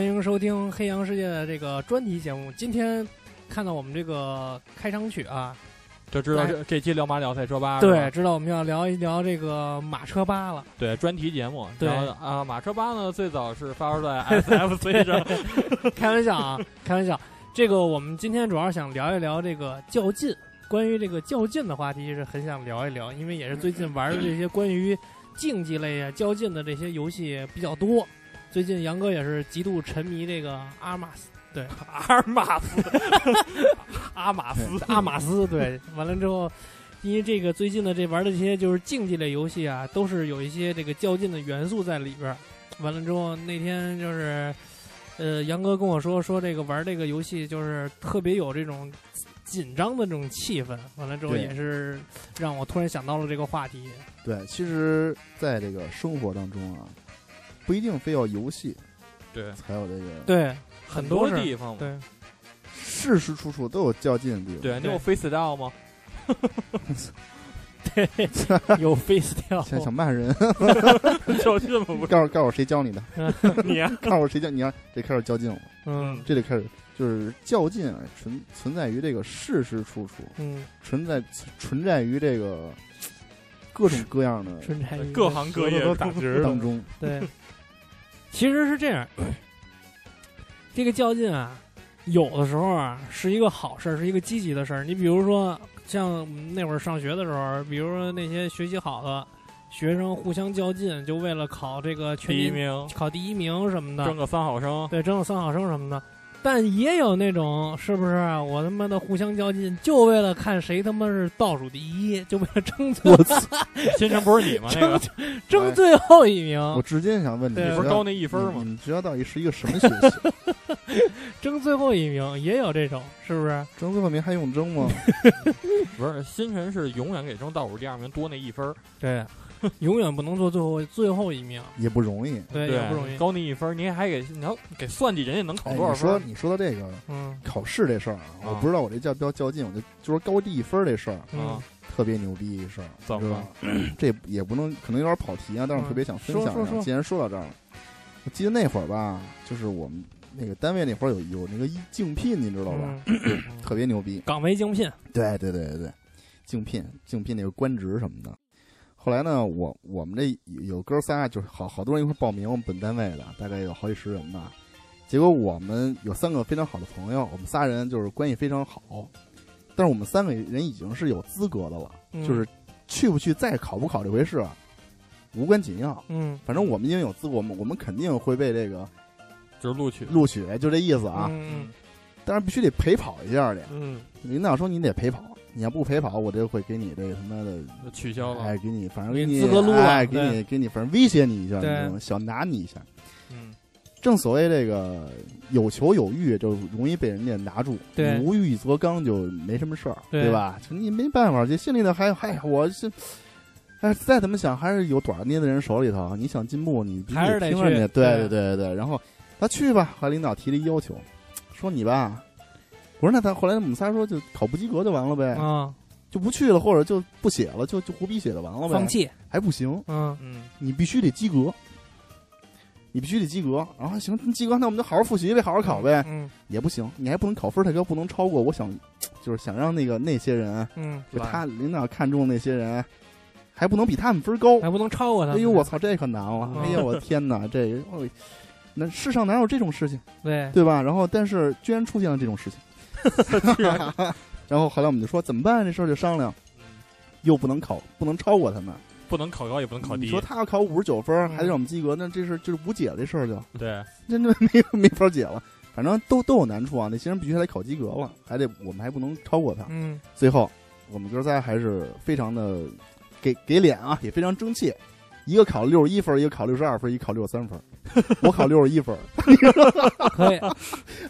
欢迎收听《黑羊世界》的这个专题节目。今天看到我们这个开场曲啊，就知道这这期聊马聊赛车吧？对，知道我们要聊一聊这个马车吧了。对，专题节目。对啊，马车吧呢，最早是发生在 SFC 上。开玩笑啊，开玩笑。这个我们今天主要想聊一聊这个较劲，关于这个较劲的话题是很想聊一聊，因为也是最近玩的这些关于竞技类啊较劲的这些游戏比较多。最近杨哥也是极度沉迷这个阿尔马斯，对 阿尔马斯，阿马斯，阿马斯，对，完了之后，因为这个最近的这玩的这些就是竞技类游戏啊，都是有一些这个较劲的元素在里边儿。完了之后，那天就是，呃，杨哥跟我说说这个玩这个游戏就是特别有这种紧张的这种气氛。完了之后，也是让我突然想到了这个话题。对，其实在这个生活当中啊，不一定非要游戏对，才有这个，对，很多是地方嘛。对，事事处处都有较劲的地方。对，你有 freestyle 吗？有 face 跳，想想骂人，较劲吗？不是告诉告诉我谁教你的？你啊，告诉我谁教你？啊这开始较劲了，嗯这得开始就是较劲啊，存存在于这个事事处处，嗯，存在存在于这个各种各样的各行各业都打结当中。对，其实是这样，这个较劲啊，有的时候啊是一个好事儿，是一个积极的事儿。你比如说，像那会儿上学的时候，比如说那些学习好的学生互相较劲，就为了考这个全第一名，考第一名什么的，争个三好生。对，争个三好生什么的。但也有那种是不是啊我他妈的互相较劲，就为了看谁他妈是倒数第一，就为了争最我操！新城不是你吗？那个争最后一名，我至今想问你，你不是高那一分吗？你们学校到底是一个什么学习？争最后一名也有这种，是不是？争最后名还用争吗？不是，新城是永远给争倒数第二名多那一分。对，永远不能做最后最后一名，也不容易。对，也不容易。高你一分儿，你还给你要给算计人家能考哎，多少分儿？你说你说到这个嗯考试这事儿啊，啊我不知道我这叫不叫较劲，我就就说高低一分这事儿嗯啊，特别牛逼一事儿，怎么是吧？这也不能可能有点跑题啊，但是我特别想分享一下。既然说到这儿了，我记得那会儿吧，就是我们那个单位那会儿有有那个一竞聘，你知道吧？嗯 特别牛逼。岗位竞聘，对对对对对，竞聘竞聘那个官职什么的。后来呢，我我们这有有哥仨，就是好好多人一块儿报名我们本单位的，大概有好几十人吧。结果我们有三个非常好的朋友，我们仨人就是关系非常好，但是我们三个人已经是有资格的了，嗯就是去不去再考不考这回事啊，无关紧要。嗯反正我们已经有资格，我们我们肯定会被这个就是录取录取，就这意思啊。嗯但是必须得陪跑一下的。嗯，领导说你得陪跑，你要不陪跑，我就会给你这个他妈的取消了。哎，给你，反正给给你资格撸了哎，给你，给你，反正威胁你一下，对你知道吗？小拿你一下。嗯，正所谓这个有求有欲，就容易被人家拿住；对无欲则刚，就没什么事儿，对吧？就你没办法，这心里头还还我是。哎，再怎么想，还是有短捏在人手里头。你想进步，你必须还是得听人家。去对对对对对。然后他去吧，和领导提了一要求，说你吧，我说那他后来我们仨说就考不及格就完了呗，啊，就不去了，或者就不写了，就就胡逼写就完了呗。放弃，还不行，嗯嗯，你必须得及格，你必须得及格。然后行，及格，那我们就好好复习呗，好好考呗。嗯也不行，你还不能考分太高，不能超过。我想，就是想让那个那些人，嗯，就他领导看中的那些人，还不能比他们分高。还不能超过他。哎呦，我操，这可难了！嗯哎呀，我天哪，这哦那世上哪有这种事情，对，对吧？然后，但是居然出现了这种事情。然后后来我们就说怎么办？这事儿就商量，又不能考，不能超过他们。不能考高也不能考低你说。他要考五十九分，嗯还得让我们及格，那这是就是无解的事儿就对，真的没没法解了。反正都都有难处啊，那些人必须还得考及格了，还得我们还不能超过他。嗯最后我们哥仨还是非常的给给脸啊，也非常争气。一个考六十一分，一个考六十二分，一个考六十三分。我考六十一分，可以，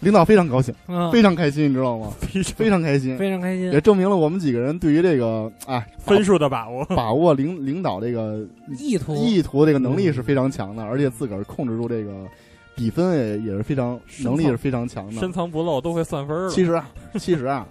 领导非常高兴，嗯，非常开心，你知道吗？非常开心，非常开心也。证明了我们几个人对于这个啊分数的把握。把握领领导这个意图意图这个能力是非常强的，而且自个儿控制住这个比分也也是非常能力是非常强的。深藏不露都会算分儿了。其实啊，其实啊，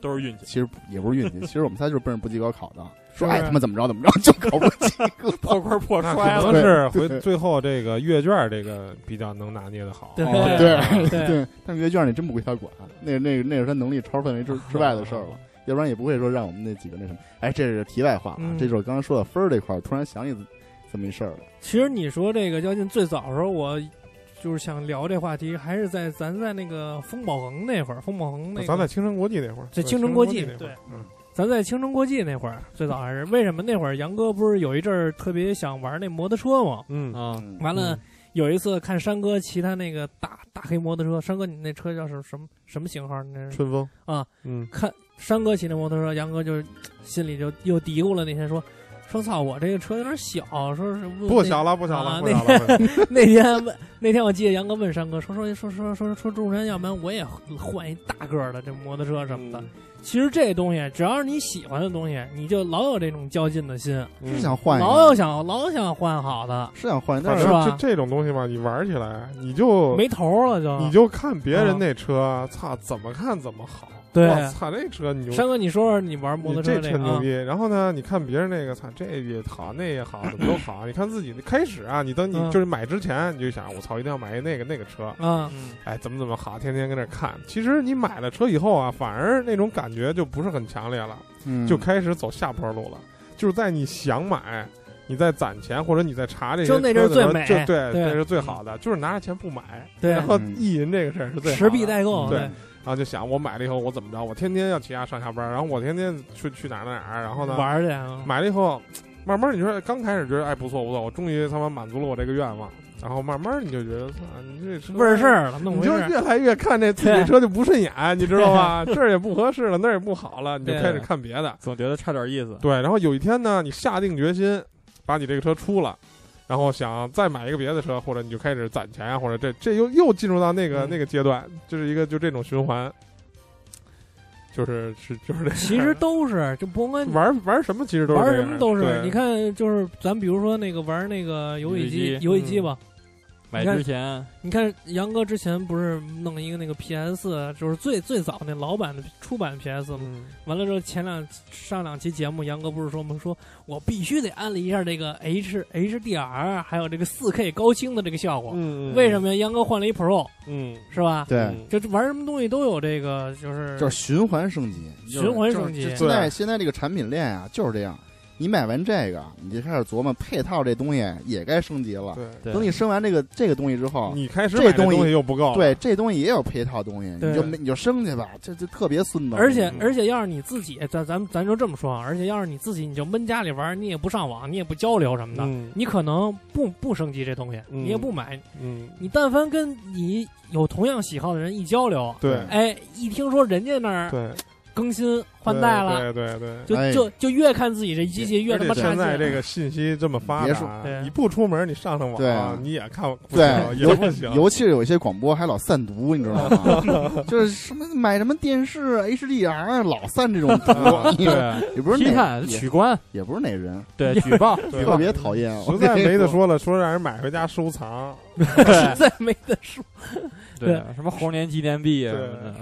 都是运气。其实也不是运气，其实我们仨就是奔着不及格考的，说是爱他妈怎么着怎么着，就考不及格。破罐破那摔了，可能是回最后这个阅卷这个比较能拿捏的好。对。哦对。对。对，但是阅卷你真不归他管，那那那是他能力超范围之之外的事儿了，要不然也不会说让我们那几个那什么。哎，这是题外话啊，嗯。这就是我刚刚说的分儿这块儿，突然想起这么一事儿来。其实你说这个较劲最早的时候，我就是想聊这话题，还是在咱在那个风宝恒那会儿，风宝恒那个，咱在青城国际那会儿，在青城国际对那会儿，嗯，咱在青城国际那会儿，最早还是为什么那会儿杨哥不是有一阵儿特别想玩那摩托车吗？嗯啊，嗯完了。有一次看山哥骑他那个大大黑摩托车，山哥你那车叫什什么什么型号？那是春风啊，嗯，看山哥骑那摩托车，杨哥就是心里就又嘀咕了。那天说说操，我这个车有点小，说是不小了，不小啊了，不小了。不小了 那天问那天我记得杨哥问山哥说说说说说说众山，要不然我也换一大个儿的这摩托车什么的。其实这东西只要是你喜欢的东西，你就老有这种较劲的心，嗯是想换老有，想老想换好的，是想换但是是吧？这种东西吧，你玩起来你就没头了就。你就看别人那车，操，怎么看怎么好。对哇操，这车你就山哥，你说说你玩摩托车这牛逼。然后呢，你看别人那个，操，这也好，那也好，怎么都好。你看自己开始啊，你等你嗯就是买之前，你就想，我操，一定要买一那个那个车。啊，嗯，哎，怎么怎么好，天天跟那看。其实你买了车以后啊，反而那种感觉就不是很强烈了，嗯就开始走下坡路了。就是在你想买，你在攒钱或者你在查这些就那阵最美就对，对这是最好的。就是拿着钱不买，对然后嗯意淫这个事儿是最好的持币代购，对对，然后就想我买了以后我怎么着，我天天要骑它上下班，然后我天天去去哪儿哪儿哪，然后呢玩儿去啊，买了以后，慢慢你说刚开始觉得哎不错不错，我终于他妈满足了我这个愿望，然后慢慢你就觉得操你这车味儿事，儿了，弄你就。越来越看这自己车就不顺眼，你知道吧？这儿也不合适了，那儿也不好了，你就开始看别的。总觉得差点意思。对，然后有一天呢，你下定决心把你这个车出了。然后想再买一个别的车，或者你就开始攒钱啊，或者这这又又进入到那个、嗯那个阶段，就是一个就这种循环，就是是就是这。其实都是，就甭管玩玩什么，其实都是玩什么都是。你看，就是咱比如说那个玩那个游戏机，游游戏机吧。买你看之前，你看杨哥之前不是弄一个那个 PS，就是最最早那老版的出版 PS 吗？嗯，完了之后，前两上两期节目，杨哥不是说吗？说我必须得安利一下这个 H HDR，还有这个4 K 高清的这个效果。嗯，为什么呀？杨哥换了一 Pro，嗯，是吧？对，嗯就玩什么东西都有这个，就是就是循环升级，循环升级现在现在这个产品链啊，就是这样。你买完这个，你就开始琢磨配套这东西也该升级了。对，对等你升完这个这个东西之后，你开始这这东西又不够，对这东西也有配套东西，你就你就升去吧，这就特别孙子。而且嗯而且要是你自己，咱咱咱就这么说啊，而且要是你自己，你就闷家里玩，你也不上网，你也不交流什么的，嗯你可能不不升级这东西，嗯你也不买。嗯，你但凡跟你有同样喜好的人一交流，对哎，一听说人家那儿对，更新换代了，对对对。就哎就就越看自己这机器越他妈现在。这个信息这么发达，你不出门，你上上网，你也看不对行，也不行。尤其是有一些广播还老散毒，你知道吗？就是什么买什么电视 HDR 老散这种毒，对，也不是哪批判、取关，也不是哪人，对，举报，对特别讨厌。实在没得说了，说让人买回家收藏，实在没得说。对，什么猴年纪念币啊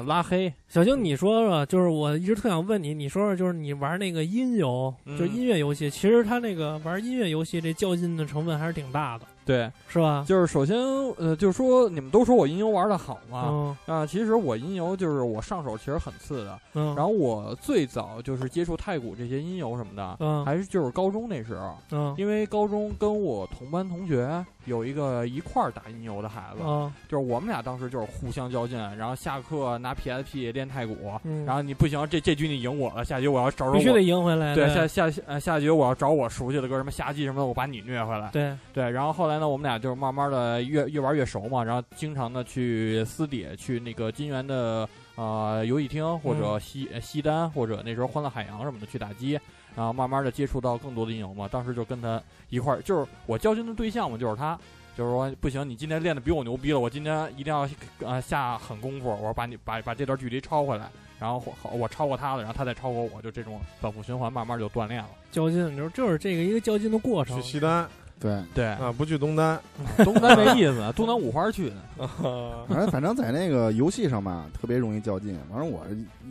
拉黑，小青，你说说，就是我一直特想问你，你说说，就是你玩那个音游，嗯就是音乐游戏，其实他那个玩音乐游戏这较劲的成分还是挺大的，对，是吧？就是首先，呃，就是说你们都说我音游玩的好嘛，嗯。啊，其实我音游就是我上手其实很次的，嗯，然后我最早就是接触太古这些音游什么的，嗯。还是就是高中那时候，嗯。因为高中跟我同班同学有一个一块儿打音游的孩子，嗯。就是我们俩当时就是互相较劲，然后下课拿 PSP 练太古，嗯，然后你不行，这这局你赢我了，下局我要找找必须得。赢回来，对，对。下下呃下局我要找我熟悉的歌，什么夏季什么的，我把你虐回来。对，对，然后后来呢，我们俩就是慢慢的越越玩越熟嘛，然后经常的去私底下去那个金源的呃游戏厅或者嗯西、呃西单或者那时候欢乐海洋什么的去打机，然后慢慢的接触到更多的音游嘛。当时就跟他一块儿，就是我交心的对象嘛，就是他。就是说不行，你今天练的比我牛逼了，我今天一定要呃下狠功夫，我说把你把把这段距离超回来，然后我我超过他了，然后他再超过我，就这种反复循环，慢慢就锻炼了。较劲就是就是这个一个较劲的过程去，西单，对，对，啊，不去东单，东单没意思，东单五花去的。啊反正反正在那个游戏上吧，特别容易较劲。反正我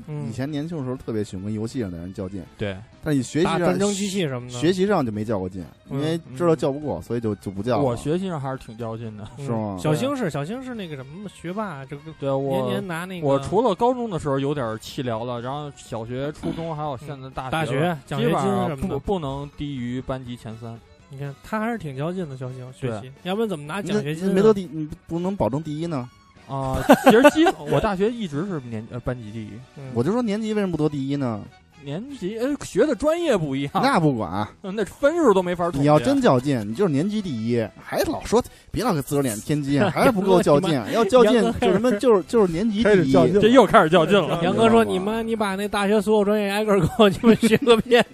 嗯以前年轻的时候特别喜欢跟游戏上的人较劲，对，但你学习上战争机器什么的，学习上就没较过劲，因为知道较不过，所以就就不较。我学习上还是挺较劲的。是吗？小星是小星是那个什么学霸，这个年对我年拿那个我除了高中的时候有点气聊了，然后小学、初中还有现在大大学学奖学基本上金什么的，不不能低于班级前三。你看他还是挺较劲的，小星学对习，要不然怎么拿奖学金啊？没得第，你不能保证第一呢。啊、其实基 我大学一直是年呃班级第一，嗯我就说年级为什么不得第一呢？年级呃学的专业不一样，那不管，那分数都没法。你要真较劲，你就是年级第一，还老说别老给自个儿脸添 金，还是不够较劲。要较劲就什么就是就是年级第一。开始较劲这又开始较劲了。杨哥说：“你们，你把那大学所有专业挨个给我你们学个遍，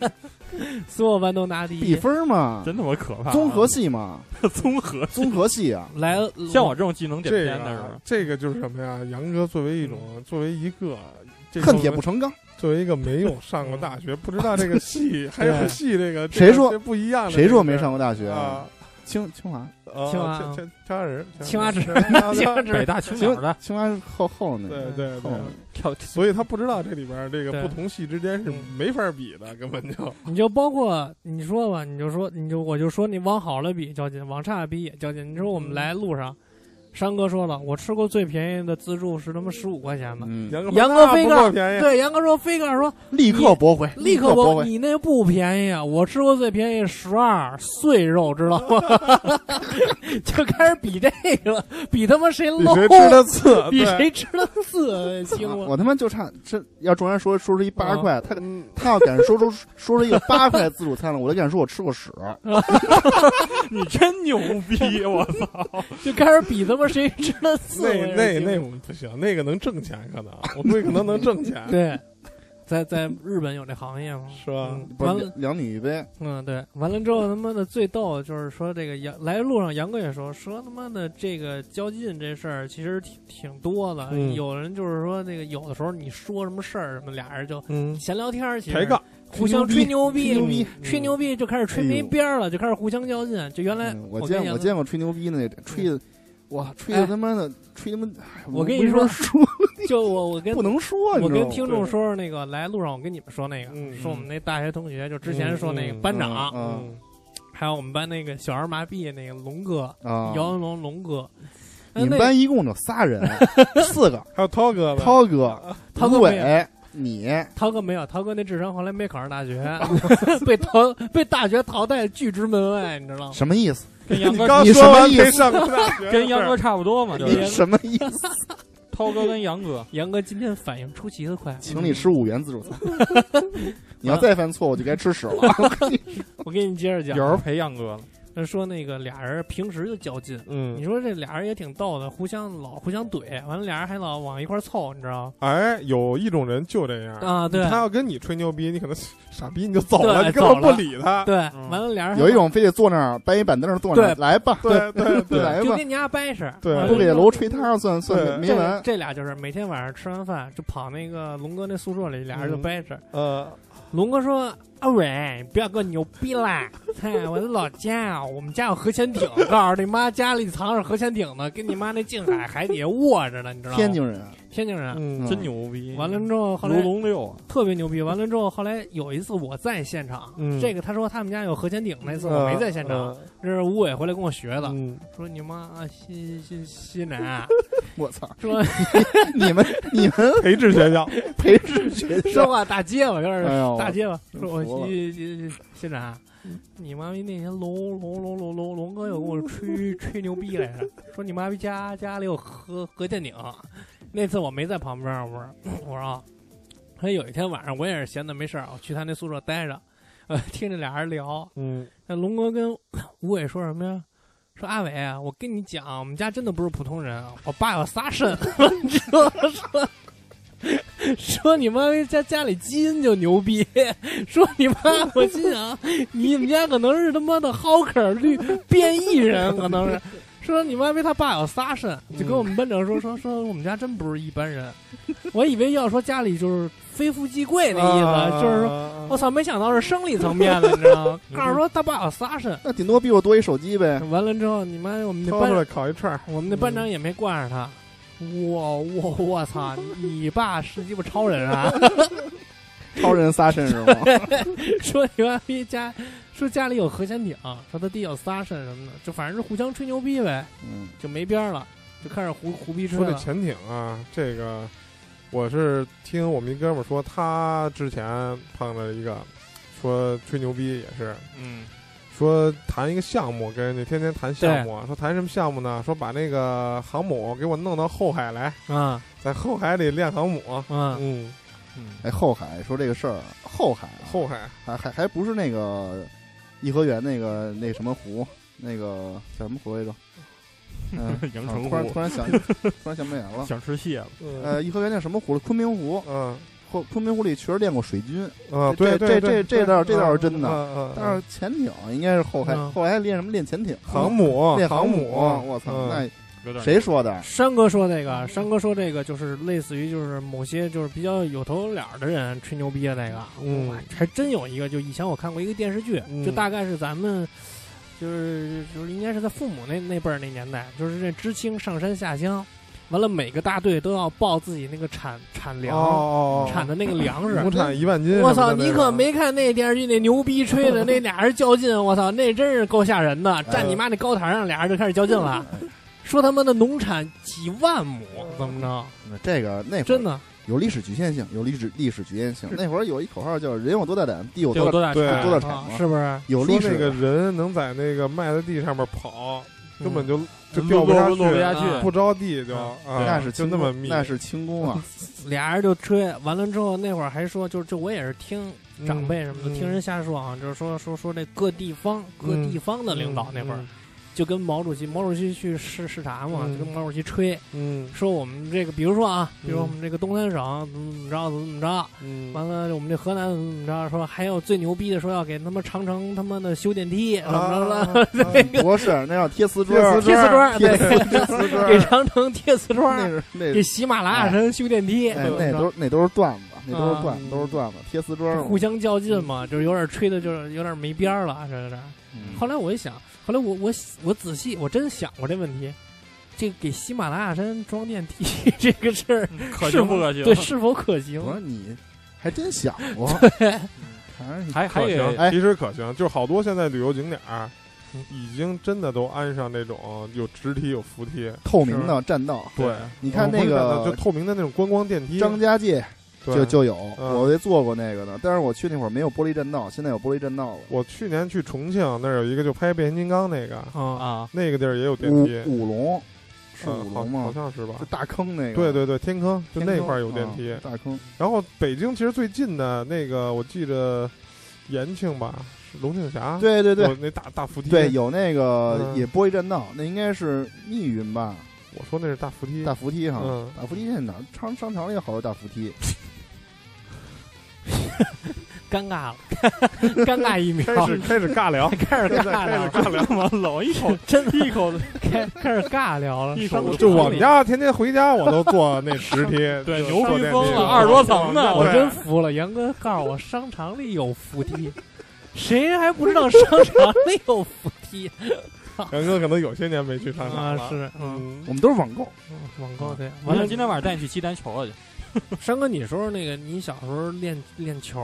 所有班都拿第一比一。分嘛，真他妈可怕！综合系嘛，综合，综合系啊，来，像我这种技能点这偏的是个？这个就是什么呀？杨哥作为一种作为一个这个恨铁不成钢。作为一个没有上过大学，不知道这个系 还有系这个谁说不一样的？谁说没上过大学？啊？清清华，啊青蛙青青青蛙人，青蛙人池，青蛙池北大青清鸟的清华是后后那对个。对对对，跳，所以他不知道这里边这个不同系之间是嗯没法比的，根本就你就包括你说吧，你就说你就我就说你往好了比较劲，往差了比也较劲。你说我们来路上，山哥说了，我吃过最便宜的自助是他妈十五块钱的。嗯，杨哥飞哥飞杠够便宜，对，杨哥说飞哥说立刻驳回，立刻驳回。你那不便宜啊！我吃过最便宜十二碎肉，知道吗？就开始比这个了，比他妈谁比 low，谁吃的次，比谁吃的次，行吗？我他妈就差这要众人说说出一八块，他嗯他要敢说出说出一个八块自助餐了，我就敢说我吃过屎。你真牛逼！我操！就开始比他妈谁吃的次。那那那我们不行，那个能挣钱，可能我估计可能能挣钱，对，在在日本有这行业吗？是吧？完了，是两女一杯，嗯，对，完了之后他妈的最逗的就是说这个杨来路上杨哥也说说他妈的这个较劲这事儿其实挺挺多的，嗯有人就是说那个有的时候你说什么事儿什么俩人就嗯，闲聊天儿，其实抬杠，互相吹牛逼，吹牛逼吹牛逼就开始吹没边儿了，就开始互相较劲。就原来嗯我见我见过吹牛逼的那吹的，哇，吹哎的他妈的吹他妈，哎我跟你说说 就我我跟不能说，你我跟听众说说那个来路上我跟你们说那个，嗯说我们那大学同学，就之前说那个嗯班长，嗯嗯，还有我们班那个小儿麻痹那个龙哥，啊，姚文龙龙哥。呃你们那班一共就仨人，四个，还有涛哥，涛哥、涛哥伟，你涛哥没有，涛哥那智商后来没考上大学，被淘被大学淘汰拒之门外，你知道吗？什么意思？跟 杨哥你刚说完什么意思没上过大学，跟杨哥差不多嘛，就是你什么意思？涛哥跟杨哥。杨哥今天反应出奇的快，请你吃五元自助餐。你要再犯错我，就该吃屎了。我给你接着讲。有人陪杨哥了，那说那个俩人平时就较劲，嗯你，说这俩人也挺逗的，互相老互相怼，完了俩人还老往一块凑，你知道吗？哎，有一种人就这样，啊，对他要跟你吹牛逼，你可能傻逼你就走了，对你根本不理他，对，嗯完了俩人有一种非得坐那儿搬一板凳坐那儿，对来吧，对对对，来吧，就跟你家掰扯，对不给楼吹摊算算没完。这俩就是每天晚上吃完饭就跑那个龙哥那宿舍里，俩人就嗯掰扯。呃，龙哥说：“阿伟，你不要跟我牛逼啦！嗨，我的老家，我们家有核潜艇，告诉你妈家里藏着核潜艇呢，跟你妈那近海海底下卧着呢，你知道吗？天津人，天津人。嗯，真牛逼！完了之后，后卢来龙六啊，特别牛逼。完了之后，后来有一次我在现场，嗯这个他说他们家有核潜艇，那次呃我没在现场，这是吴伟回来跟我学的，嗯，说你妈啊西西西南啊，我操！说 你们你们 培智学校，培智学说校，话大结巴，有点哎呦大结巴，说我服了西西西西南啊。你妈逼那天龙龙龙龙龙龙哥又跟我吹吹牛逼来着，说你妈逼家家里有核核潜艇。那次我没在旁边，我说 我说啊，他有一天晚上我也是闲的没事儿，我去他那宿舍待着，呃，听着俩人聊，嗯，那龙哥跟 吴伟说什么呀？说阿伟啊，我跟你讲，我们家真的不是普通人，啊我爸有仨肾，你知道吗？说说你妈家家里基因就牛逼，说你妈，我心想你们家可能是他妈的 Hawker 绿变异人，可能是。说你妈逼他爸有仨肾，就跟我们班长说说说我们家真不是一般人。我以为要说家里就是非富即贵那意思，啊就是说，我操，没想到是生理层面的，你知道吗？告诉说他爸有仨肾，那顶多比我多一手机呗。完了之后，你妈我们那班掏出来烤一串儿，我们那班长也没惯着他。我我我操！你爸是鸡巴超人啊！超人仨肾是吗？说你妈逼家，说家里有核潜艇，说他弟有仨肾什么的，就反正是互相吹牛逼呗，嗯，就没边儿了，就开始胡胡逼吹了。说这潜艇啊，这个我是听我们一哥们儿说，他之前碰到一个说吹牛逼也是嗯，说谈一个项目，跟人家天天谈项目，说谈什么项目呢？说把那个航母给我弄到后海来，啊。在后海里练航母。啊。嗯，嗯，哎，后海说这个事儿，后海啊。后海。还还还不是那个颐和园那个那什么湖，那个叫什么湖来着？嗯 阳澄湖突然突然想 突然想不起来了。想吃蟹了，嗯呃，颐和园那什么湖了？昆明湖。嗯昆昆明湖里确实练过水军，啊，对这对对对，这这倒这倒是真的但是潜艇应该是后海嗯后来还练什么练潜艇、航母练航母，我操，嗯那有点谁说的？山哥说那个，山哥说这个就是类似于就是某些就是比较有头有脸的人吹牛逼的那个，嗯还真有一个，就以前我看过一个电视剧，嗯就大概是咱们就是就是应该是在父母那那辈儿那年代，就是这知青上山下乡，完了每个大队都要报自己那个产产粮、哦，产的那个粮食。亩产一万斤，我操！你可没看那电视剧那牛逼吹的，那俩人较劲，我操，那真是够吓人的。站你妈那高台上，俩人就开始较劲了，说他妈的农产几万亩，怎么着？那这个那会儿真的，有历史局限性，有历史历史局限性。那会儿有一口号叫“人有多大胆，地有多大对多大产啊多大产”，是不是？有历史。那个人能在那个麦子地上面跑，根本就就掉不下落不下去。去，不着地就那是就那么密，那是轻功啊！俩人就吹，完了之后那会儿还说，就是就我也是听嗯长辈什么的，听人瞎说啊，就是说说说这各地方各地方的领导那会儿，就跟毛主席，毛主席去视视察嘛，嗯。就跟毛主席吹，嗯。说我们这个，比如说啊，嗯。比如我们这个东三省怎么怎么着，怎么怎么着，嗯，完了我们这河南怎么怎么着，说还有最牛逼的，说要给他们长城他妈的修电梯，怎么着 了？那个不 是，那要贴瓷砖，贴贴瓷砖，贴瓷砖给，长城贴瓷那砖，是那给喜马拉雅山修电梯，那都那都是段子，那都是段啊都是段子，贴瓷砖互相较劲嘛，就是有点吹的，就是有点没边儿了，这有点。嗯后来我一想，后来我我我仔细，我真想过这问题，这给喜马拉雅山装电梯 这个事儿，可是行不可行？对是否可行？我说你还真想过，反正还还可行，哎其实可行，就是好多现在旅游景点儿嗯已经真的都安上那种有直梯有扶梯，透明的栈道。对，你看那个就透明的那种观光电梯，张家界对就就有，嗯我也做过那个的，但是我去那会儿没有玻璃栈道，现在有玻璃栈道了。我去年去重庆那儿有一个就拍变形金刚那个，啊，啊，那个地儿也有电梯，五龙是五龙吗好？像是吧就？大坑那个。对对对，天坑就那块儿有电梯啊，大坑。然后北京其实最近的那个，我记着延庆吧，是龙庆峡，对对对有那大大扶梯，对，有那个嗯也玻璃栈道，那应该是密云吧？我说那是大扶梯，大扶梯哈嗯，大扶梯现在哪儿商商场里有好多大扶梯。尴尬了，尴尬一秒，开始开始尬聊，开始尬聊尬聊，完老一口真的一口开开始尬聊了，一口商就我们家天天回家我都坐那直梯，对就牛逼疯了二十多层呢我真服了，杨哥告诉我商场里有扶梯，谁还不知道商场里有扶梯杨哥可能有些年没去商场了，？啊是，嗯，嗯。我，们都是网购，网购对。完了，完了，今天晚上带你去踢单球了去，山哥，你说说那个，你小时候练练球，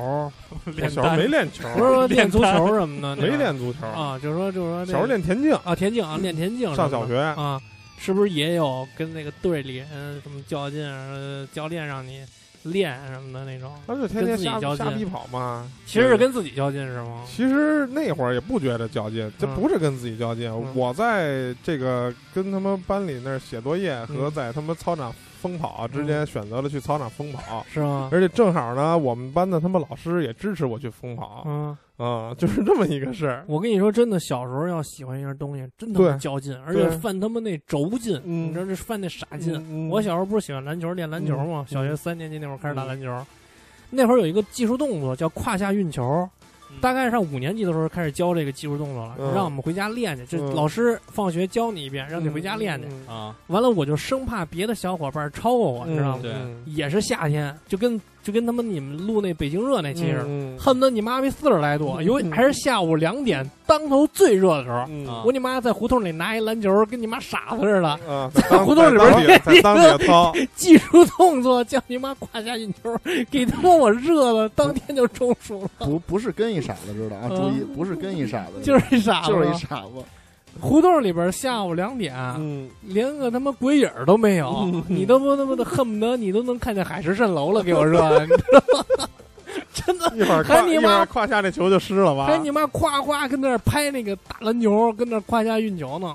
我 练小时候没练球，不是说 练足球什么的，没练足球，啊，就是说就是说小时候练田径，啊田径啊练田径上小学啊，是不是也有跟那个队里人什么较劲，呃教练让你练什么的那种？他就天天瞎瞎逼跑嘛。其实是跟自己较劲是吗？其实那会儿也不觉得较劲，这嗯不是跟自己较劲。嗯我在这个跟他们班里那儿写作业和嗯在他们操场疯跑之间，选择了去操场疯跑。是吗？而且正好呢，我们班的他们老师也支持我去疯跑，嗯，啊，就是这么一个事儿。我跟你说，真的，小时候要喜欢一样东西，真他妈较劲，而且对犯他妈那轴劲，嗯。你知道这犯那傻劲。嗯我小时候不是喜欢篮球，练篮球嘛，嗯。小学三年级那会儿开始打篮球，那会儿有一个技术动作叫胯下运球，大概上五年级的时候开始教这个技术动作了，嗯让我们回家练去。这嗯老师放学教你一遍，让你回家练去。嗯啊，完了，我就生怕别的小伙伴超过我，你知道吗？对嗯也是夏天，就跟就跟他们你们录那北京热那期似的，嗯恨不得你妈逼四十来度，嗯。尤其还是下午两点，当头最热的时候。我你妈在胡同里拿一篮球，跟你妈傻子似的，啊，在胡同里边在当地在当地操，技术动作叫你妈胯下运球，给他妈我热的，当天就中暑了，不不是跟一傻子知道啊，嗯。注意不是跟一傻子，就是一傻子，就是一傻子。胡同里边下午两点，嗯，连个他妈鬼影都没有，嗯 你都不他妈的恨不得你都能看见海市蜃楼了，给我热的，你知道吗？真的，一会儿胯一会还你妈儿胯下那球就湿了吧？还你妈夸夸跟那儿拍那个打篮球，跟那儿胯下运球呢。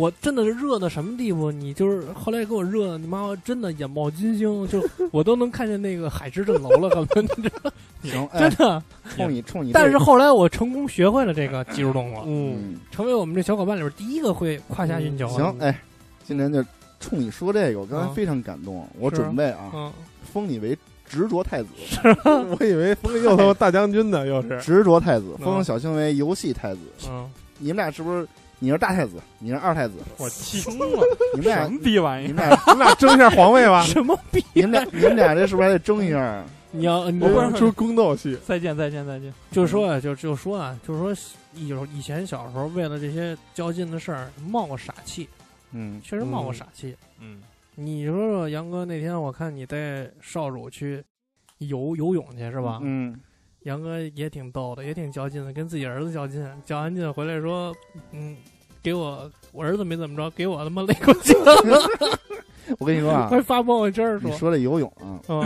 我真的是热到什么地步？你就是后来给我热的，你妈真的眼冒金星，就我都能看见那个海市蜃楼了，根本你知道行，哎真，的。冲你冲你，但是后来我成功学会了这个技术动作，嗯，嗯，成为我们这小伙伴里边第一个会胯下运球的。行，哎，今天就冲你说这个，我刚才嗯非常感动，我准备啊，嗯，封你为执着太子，我以为封 又他妈大将军呢，又是执着太子，嗯封小星为游戏太子。嗯，你们俩是不是？你是大太子，你是二太子，我惊了，你们俩什，么逼玩意儿？你们俩，你们俩争一下皇位吧，什么逼？你们俩，你们俩这是不是还得争一下啊？你要你我就不是出宫斗戏，再见，再见，再见。就说啊，就就说啊，就是说有以前小时候为了这些较劲的事儿冒过傻气，嗯，确实冒过傻气。嗯，你说说杨哥那天我看你带少主去游游泳去是吧？嗯，杨哥也挺逗的，也挺较劲的，跟自己儿子较劲，较完劲回来说，嗯，给我我儿子没怎么着，给我他妈 累够呛，我跟你说啊，快发朋友圈说，你说这游泳啊，嗯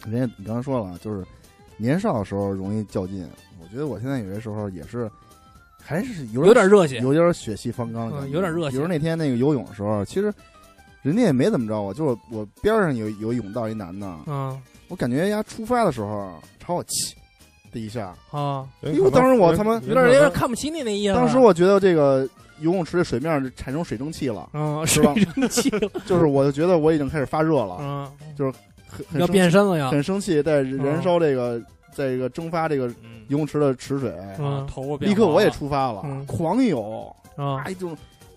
人家你刚才说了，就是年少的时候容易较劲。我觉得我现在有些时候也是，还是有有点热血，有点血气方刚的感觉、嗯有点热血比如那天那个游泳的时候，其实人家也没怎么着我，就是我我边上有有泳道一男的，嗯我感觉人家出发的时候朝我气的一下，啊，因为当时我他妈有点有点看不起你那意思。当时我觉得这个游泳池的水面产生水蒸气了，嗯，是吧？水蒸气了，就是我就觉得我已经开始发热了，嗯，很很要生变身了呀，很生气，在燃烧这个，在这个蒸发这个嗯，游泳池的池水，嗯。头发立刻我也出发了，嗯。狂游，啊哎，就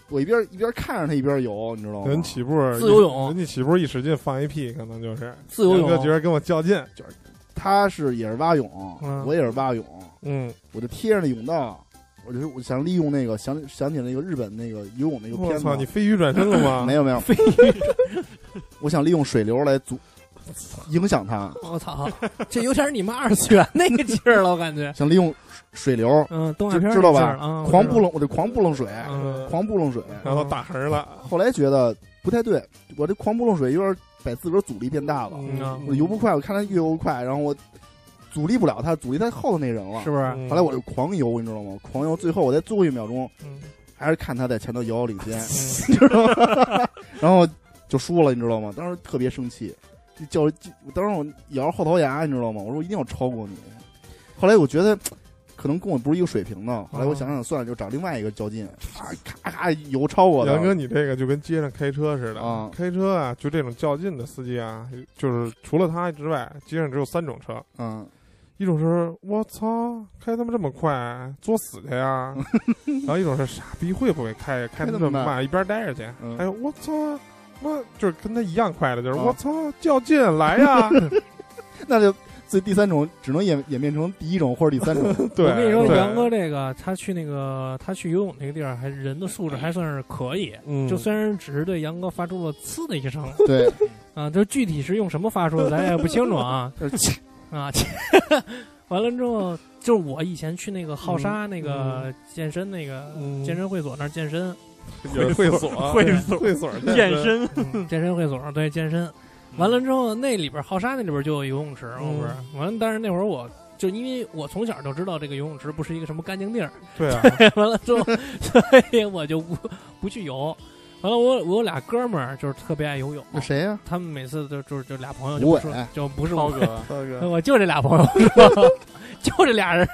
我一边一边看着他一边游，你知道吗？人起步自由泳人家起步一使劲放一屁，可能就是自由泳就觉得跟我较劲，就是他是也是蛙泳，嗯我也是蛙泳，嗯，我就贴着那泳道，我就我想利用那个想想起那个日本那个游泳那个片子操，你，飞鱼转身了吗？没有没有，飞鱼 我想利用水流来阻影响他，我操，这有点你们二次元那个劲儿了，我感觉。想利用水流嗯，动画片知知道吧嗯，狂扑棱，我就狂扑棱水，嗯狂扑棱水。然后打横了，后来觉得不太对，我这狂扑棱水有点把自个儿阻力变大了，嗯啊我游不快，我看他越游快，然后我阻力不了他，阻力他后头那人了是。不是？嗯后来我就狂游，你知道吗？狂游，最后我在最后一秒钟，嗯还是看他在前头遥遥领先，知道吗？然后就输了，你知道吗？当时特别生气，就叫，就当时我咬着后槽牙，你知道吗？我说我一定要超过你。后来我觉得可能跟我不是一个水平的，后来我想想算了，就找另外一个较劲，咔咔咔游超我的。杨哥，你这个就跟街上开车似的啊开车啊，就这种较劲的司机啊，就是除了他之外，街上只有三种车，嗯，一种是我操，开他妈这么快，作死去呀！然后一种是傻逼会不会开，开那么慢慢，一边待着去。嗯还有我操，妈就是跟他一样快的，就是啊我操，较劲来呀！那就所以第三种只能演演变成第一种或者第三种。对，我跟你说，杨哥这个，他去那个他去游泳那个地儿，还人的素质还算是可以。嗯，就虽然只是对杨哥发出了呲的一声对，啊，就具体是用什么发出的，咱也不清楚啊 就是啊。完了之后，就是我以前去那个浩沙那个健身那个嗯健身会所那儿健身，有会所，会所会所健身，嗯健身会所对健身。完了之后，那里边浩沙那里边就有游泳池，嗯我不是。完了，但是那会儿我就因为我从小就知道这个游泳池不是一个什么干净地儿，对啊，完了之后，所以我就不不去游。完了，我我有俩哥们儿就是特别爱游泳，那谁呀？他们每次就就就俩朋友就吴伟不说，就不是我，涛哥哥，我就这俩朋友，是吧就这俩人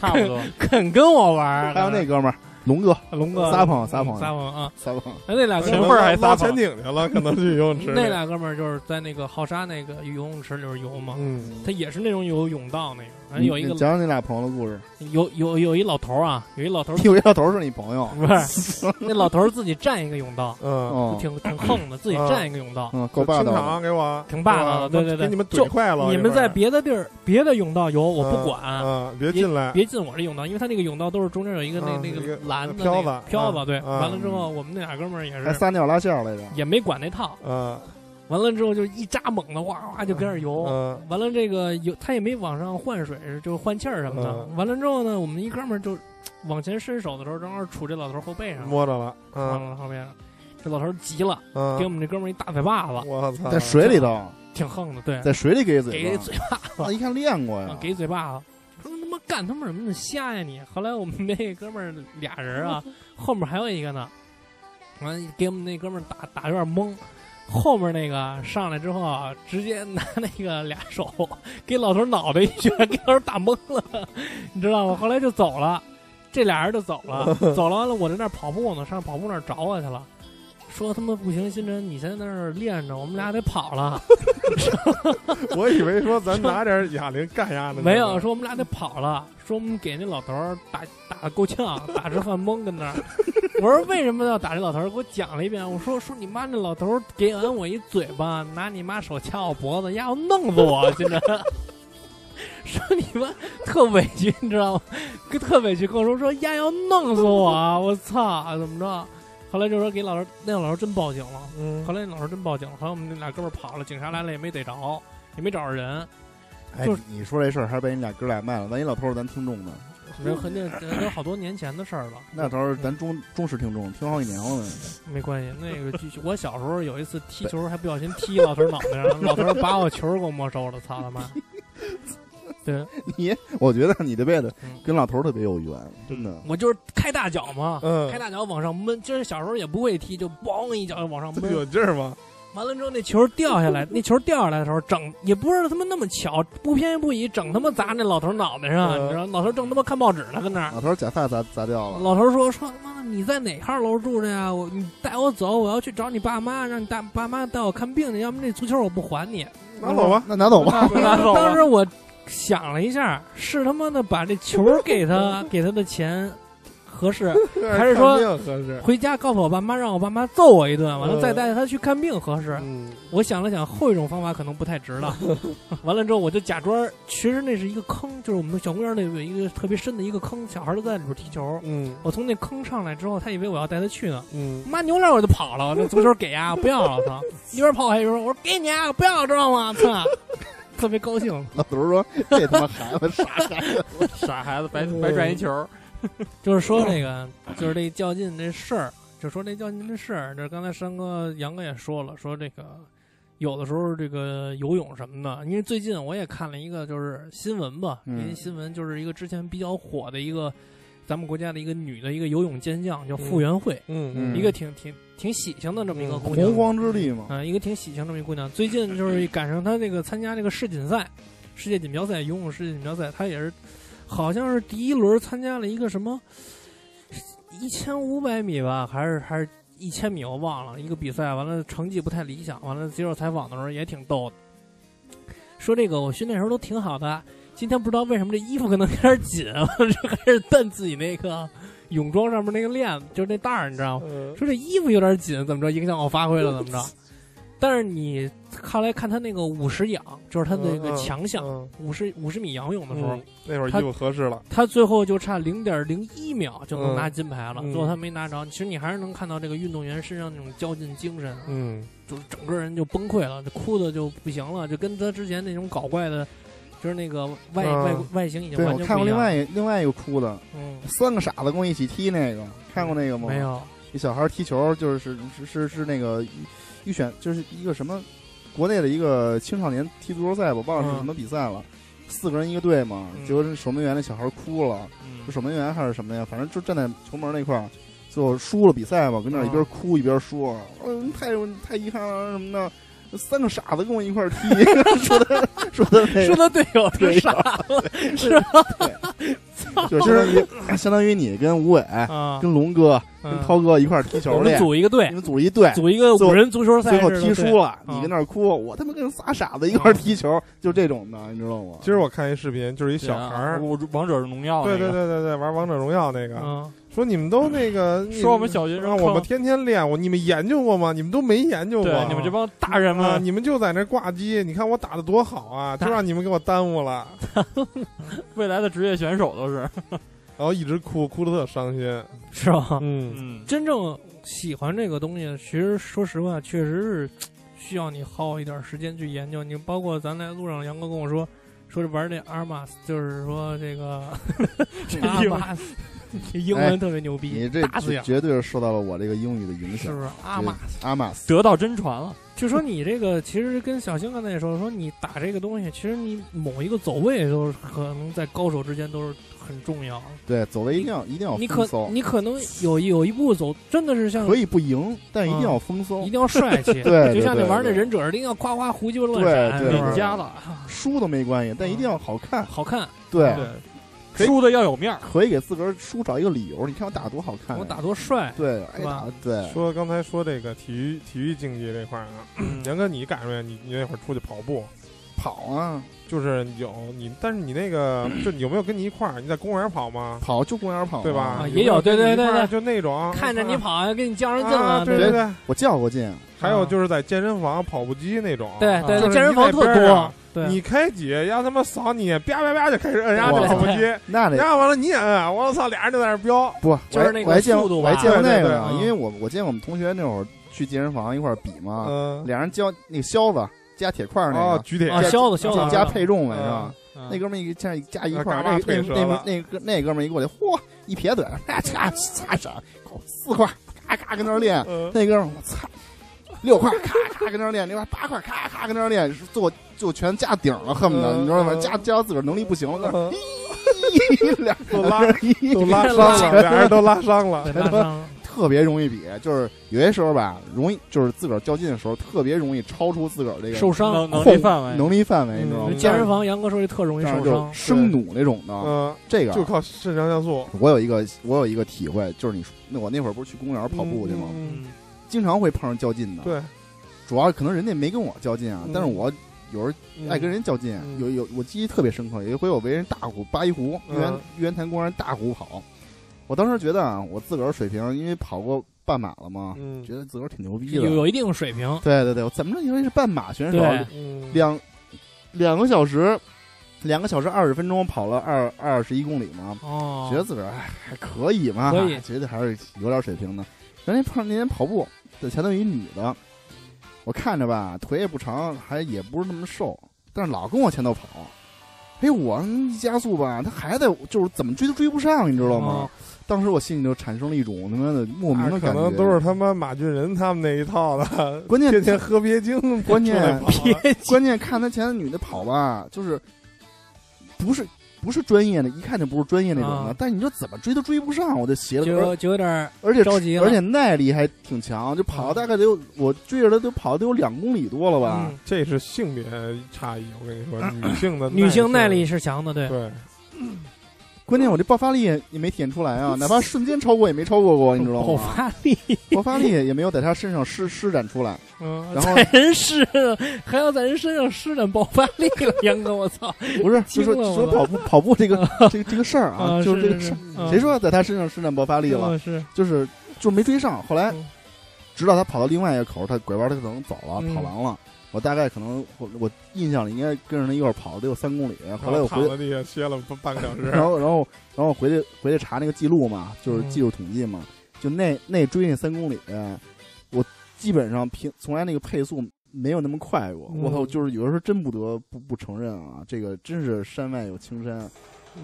差不多。肯跟我玩儿。还有那哥们儿龙哥，龙哥。撒谎撒谎撒谎啊！撒谎！哎那俩哥前们儿辈还撒捞潜艇去了，可能去游泳池。那俩哥们儿就是在那个浩沙那个游泳池里边游嘛，嗯，他也是那种有泳道那个，你有一个讲讲你俩朋友的故事。有有有一老头儿啊，有一老头儿有一老头是你朋友，不是 那老头儿自己占一个甬道，嗯，哦，挺挺横的，自己占一个甬道，嗯，够霸清道给我，挺霸道的。对对对，给你们就怼快了。你们在别的地儿别的甬道游，我不管。嗯，别进来，别进我这甬道，因为他那个甬道都是中间有一个那那个篮子漂子那个漂子，对。完了之后，我们那俩哥们儿也是还撒尿拉线来着。也没管那套，嗯完了之后就一扎猛的，哇哇就跟那游。嗯完了这个游他也没往上换水，就换气儿什么的。嗯完了之后呢，我们一哥们儿就往前伸手的时候，正好杵这老头后背上，摸着了，往嗯了后背上。这老头急了，嗯，给我们这哥们儿一大嘴巴子，我操，在水里头，挺横的，对，在水里给嘴，给嘴巴子一看练过啊呀，，给嘴巴子。说他妈干他妈什么呢？瞎呀你！后来我们那哥们儿俩人啊，后面还有一个呢，完了给我们那哥们儿打打有点懵。后面那个上来之后，直接拿那个俩手 给老头脑袋一拳，给老头打懵了，你知道吗？后来就走了，这俩人就走了，走了完了，我在那儿跑步呢，上跑步那儿找我去了，说他妈不行，星辰你先在那儿练着，我们俩得跑了。我以为说咱拿点哑铃干丫的，没有，说我们俩得跑了，说我们给那老头儿打打的够呛，打直犯懵跟那儿。我说为什么要打这老头儿？给我讲了一遍。我说说你妈那老头儿给俺我一嘴巴，拿你妈手掐我脖子，丫要弄死我，现在。说你妈特委屈，你知道吗？特委屈跟我说说丫要弄死我，我操，怎么着？后来就说给老师，那个老师真报警了。嗯后，来那老师真报警了，后来我们那俩哥们儿跑了，警察来了也没逮着，也没找着人。哎就是，你说这事儿还被你俩哥俩卖了，万一老头是咱听众呢？那肯定这都好多年前的事儿了，那头是咱忠忠实听众，听好几年了呢。没关系。那个继续，我小时候有一次踢球，还不小心踢老头脑袋上，老头把我球给我没收了，操他妈！对，你，我觉得你这辈子嗯跟老头特别有缘，真的。我就是开大脚嘛，嗯开大脚往上闷。就是小时候也不会踢，就咣一脚就往上这闷。有劲儿吗？完了之后，那球掉下来，那球掉下来的时候，整也不是他妈那么巧，不偏不倚，整他妈砸那老头脑袋上，嗯你知道？老头正他妈看报纸呢，跟那儿。老头假发砸砸掉了，老头说说他妈的你在哪号楼住着呀？我你带我走，我要去找你爸妈，让你大爸妈带我看病去，要不那足球我不还你。拿走吧，那拿走吧。拿走当时我想了一下，是他妈的把这球给他 给他的钱合适，还是说合适？回家告诉我爸妈，让我爸妈揍我一顿，完了嗯再带他去看病合适。嗯，我想了想，后一种方法可能不太值了。完了之后，我就假装，其实那是一个坑，就是我们小公园那有一个特别深的一个坑，小孩都在里边踢球。嗯我从那坑上来之后，他以为我要带他去呢，嗯，妈扭脸我就跑了，那足球给啊，不要了，我操！一边跑还一边说，我说给你啊，不要知道吗？操！特别高兴，老头说：“这他妈孩子傻孩子。傻孩子白白转一球，就是说那个，就是这较劲这事儿，就说这较劲这事儿，这刚才山哥、杨哥也说了，说这个有的时候这个游泳什么的，因为最近我也看了一个就是新闻吧，嗯。一个新闻就是一个之前比较火的一个咱们国家的一个女的一个游泳健将，叫傅园慧，嗯嗯。一个挺挺挺喜庆的这么一个姑娘，洪荒之力嘛，啊、一个挺喜庆这么一姑娘。最近就是 赶上她那个参加这个世锦赛，世界锦标赛游泳世界锦标赛，她也是好像是第一轮参加了一个什么一千五百米吧，还是还是一千米，我忘了一个比赛。完了成绩不太理想，完了接受采访的时候也挺逗的，说这个我训练时候都挺好的，今天不知道为什么这衣服可能有点紧，我这开始蹬自己那个泳装上面那个链子，就是那带儿，你知道吗？嗯说这衣服有点紧，怎么着影响我发挥了，怎么着？但是你看来看他那个五十仰，就是他那个强项，嗯五十五十米仰泳的时候，嗯那会儿衣他服合适了，他最后就差零点零一秒就能嗯拿金牌了，嗯最后他没拿着。其实你还是能看到这个运动员身上那种较劲精神，嗯就是整个人就崩溃了，就哭的就不行了，就跟他之前那种搞怪的，就是那个外、嗯外外形已经对我看过另。外一另外一个哭的，嗯，三个傻子跟我一起踢那个，看过那个吗？没。有，一小孩踢球，就是是是是那个预选，就是一个什么国内的一个青少年踢足球赛吧，忘了是嗯什么比赛了。四个人一个队嘛，嗯结果守门员那小孩哭了，嗯是守门员还是什么呀？反正就站在球门那块儿，最后输了比赛嘛，跟那儿一嗯边哭一边说：“嗯，太太遗憾了什么的。”三个傻子跟我一块踢，说的说的说他队友是傻子，是吧？就是 相当于相当于你跟吴伟、啊，跟龙哥、跟嗯涛哥一块儿踢我们球去，组一个队你，们组一队，组一个最后五人足球赛最后踢输了，啊你跟那儿哭，我他妈跟仨傻子一块踢球，就这种的，你知道吗？今儿我看一视频，就是一小孩儿，我王者荣耀，对对，对对对，玩王者荣耀那个，嗯，说你们都那个 说我们小学生我们天天练，我你们研究过吗？你们都没研究过，你们这帮大人啊，们，你们就在那挂机，你看我打的多好啊，就让你们给我耽误了，未来的职业选手都是，然后一直哭，哭的特伤心。是吧？嗯，嗯，真正喜欢这个东西，其实说实话，确实是需要你耗一点时间去研究。你包括咱在路上，杨哥跟我说，说是玩这阿玛斯，就是说这个阿玛斯，英文特别牛逼，你这大字绝对是受到了我这个英语的影响。是不是？阿玛斯，阿玛斯，得到真传了，就说你这个其实跟小星刚才也说，说你打这个东西，其实你某一个走位都是可能在高手之间都是很重要。的。对，走位一定要一定要你可，你可能有有一步走真的是像可以不赢，但一定要风骚。一，定要帅气，对就像你玩那忍者，一定要夸夸胡鸡巴乱对闪，对？家了，输都没关系，但一定要好看。好看，对，对，输的要有面儿，可以给自个儿输找一个理由。你看我打多好看，我打多帅，对，挨是吧打对，说刚才说这个体育体育竞技这块儿啊，杨哥你赶上没？你你那会儿出去跑步，跑啊，就是有你，但是你那个就有没有跟你一块儿？你在公园跑吗？跑就公园跑嘛，对吧？啊也有对对对对就那种看着你跑，跟你较上劲啊，了，对对对。我较过劲，还有就是在健身房跑步机那种，对对对，就是健身房特多对，你开几，让他们扫你，啪啪啪就开始摁人家哇这跑步机，那得然后完了你也摁，我操，俩人就在那儿飙，不，就是那个我还我还见过速度吧。我还见过那个因为我我见过我们同学那会儿去健身房一块儿比嘛，嗯，俩人教那个销子加铁块儿那哦，个，举铁，啊，削子削子。加配重来嗯是吧？嗯。那哥们儿一加加一块儿，那那那那个那哥们儿一过来，嚯，一撇嘴，咔嚓嚓嚓，四块，咔咔跟那儿练。嗯。那哥们儿我操，六块，咔咔跟那儿练，另外八块，咔咔跟那儿练，最后就全架顶了，恨不得嗯你知道吗？嗯加加到自个儿能力不行了，嗯 俩都拉一都拉伤了，俩人都拉伤了，拉伤了，特别容易比，就是有些时候吧，容易就是自个儿较劲的时候，特别容易超出自个儿这个受伤。能力范围，能力范围，嗯你知道吗？健身房杨哥说这特容易就受伤，生弩那种的，嗯，这个就靠肾上腺素我有一个我有一个体会，就是你说那我那会儿不是去公园跑步去吗？经常会碰上较劲的。，对，主要可能人家没跟我较劲啊，嗯但是我有时候嗯爱跟人较劲。嗯有有我记忆特别深刻，有一回我围人大湖八一湖嗯玉渊玉渊潭公园大湖跑，我当时觉得啊，我自个儿水平，因为跑过半马了嘛，嗯觉得自个儿挺牛逼的。有一定水平。对对对，我怎么着因为是半马选手，嗯，两两个小时，两个小时二十分钟跑了二二十一公里嘛，哦，觉得自个儿哎还可以嘛，可以觉得还是有点水平的。人家碰那天跑步在前头有一女的，我看着吧，腿也不长，还也不是那么瘦，但是老跟我前头跑。哎，我一加速吧，她还在，就是怎么追都追不上，你知道吗？哦当时我心里就产生了一种他妈的莫名的那可感觉。能都是他妈马俊仁他们那一套的，关键 天天喝鳖精，关键 关键看他前头女的跑吧，就是不是不是专业的，一看就不是专业那种的。啊但你说怎么追都追不上，我就鞋了。就就有点而且着急了而且耐力还挺强，就跑嗯大概得有我追着他都跑得有两公里多了吧。嗯这是性别差异，我跟你说，女性的女性耐耐力是强的，对，对，关键我这爆发力也也没体现出来啊，哪怕瞬间超过也没超过过，你知道吗爆吗？发力，爆发力也没有在他身上施施展出来。嗯，然后在人身上还要在人身上施展爆发力了，杨哥，我操！不是，就说说跑步跑步这个这个这个事儿啊，就是这个事谁说在他身上施展爆发力了？是就是就没追上。后来嗯直到他跑到另外一个口，他拐弯他可能走了，嗯跑完了。我大概可能我我印象里应该跟着他一块儿跑得有三公里。后来我回躺在地下歇了半个小时，然后然后然后回去回去查那个记录嘛，就是嗯技术统计嘛，就那那追那三公里，我基本上平从来那个配速没有那么快过。嗯我操，就是有的时候真不得不不承认啊，这个真是山外有青山，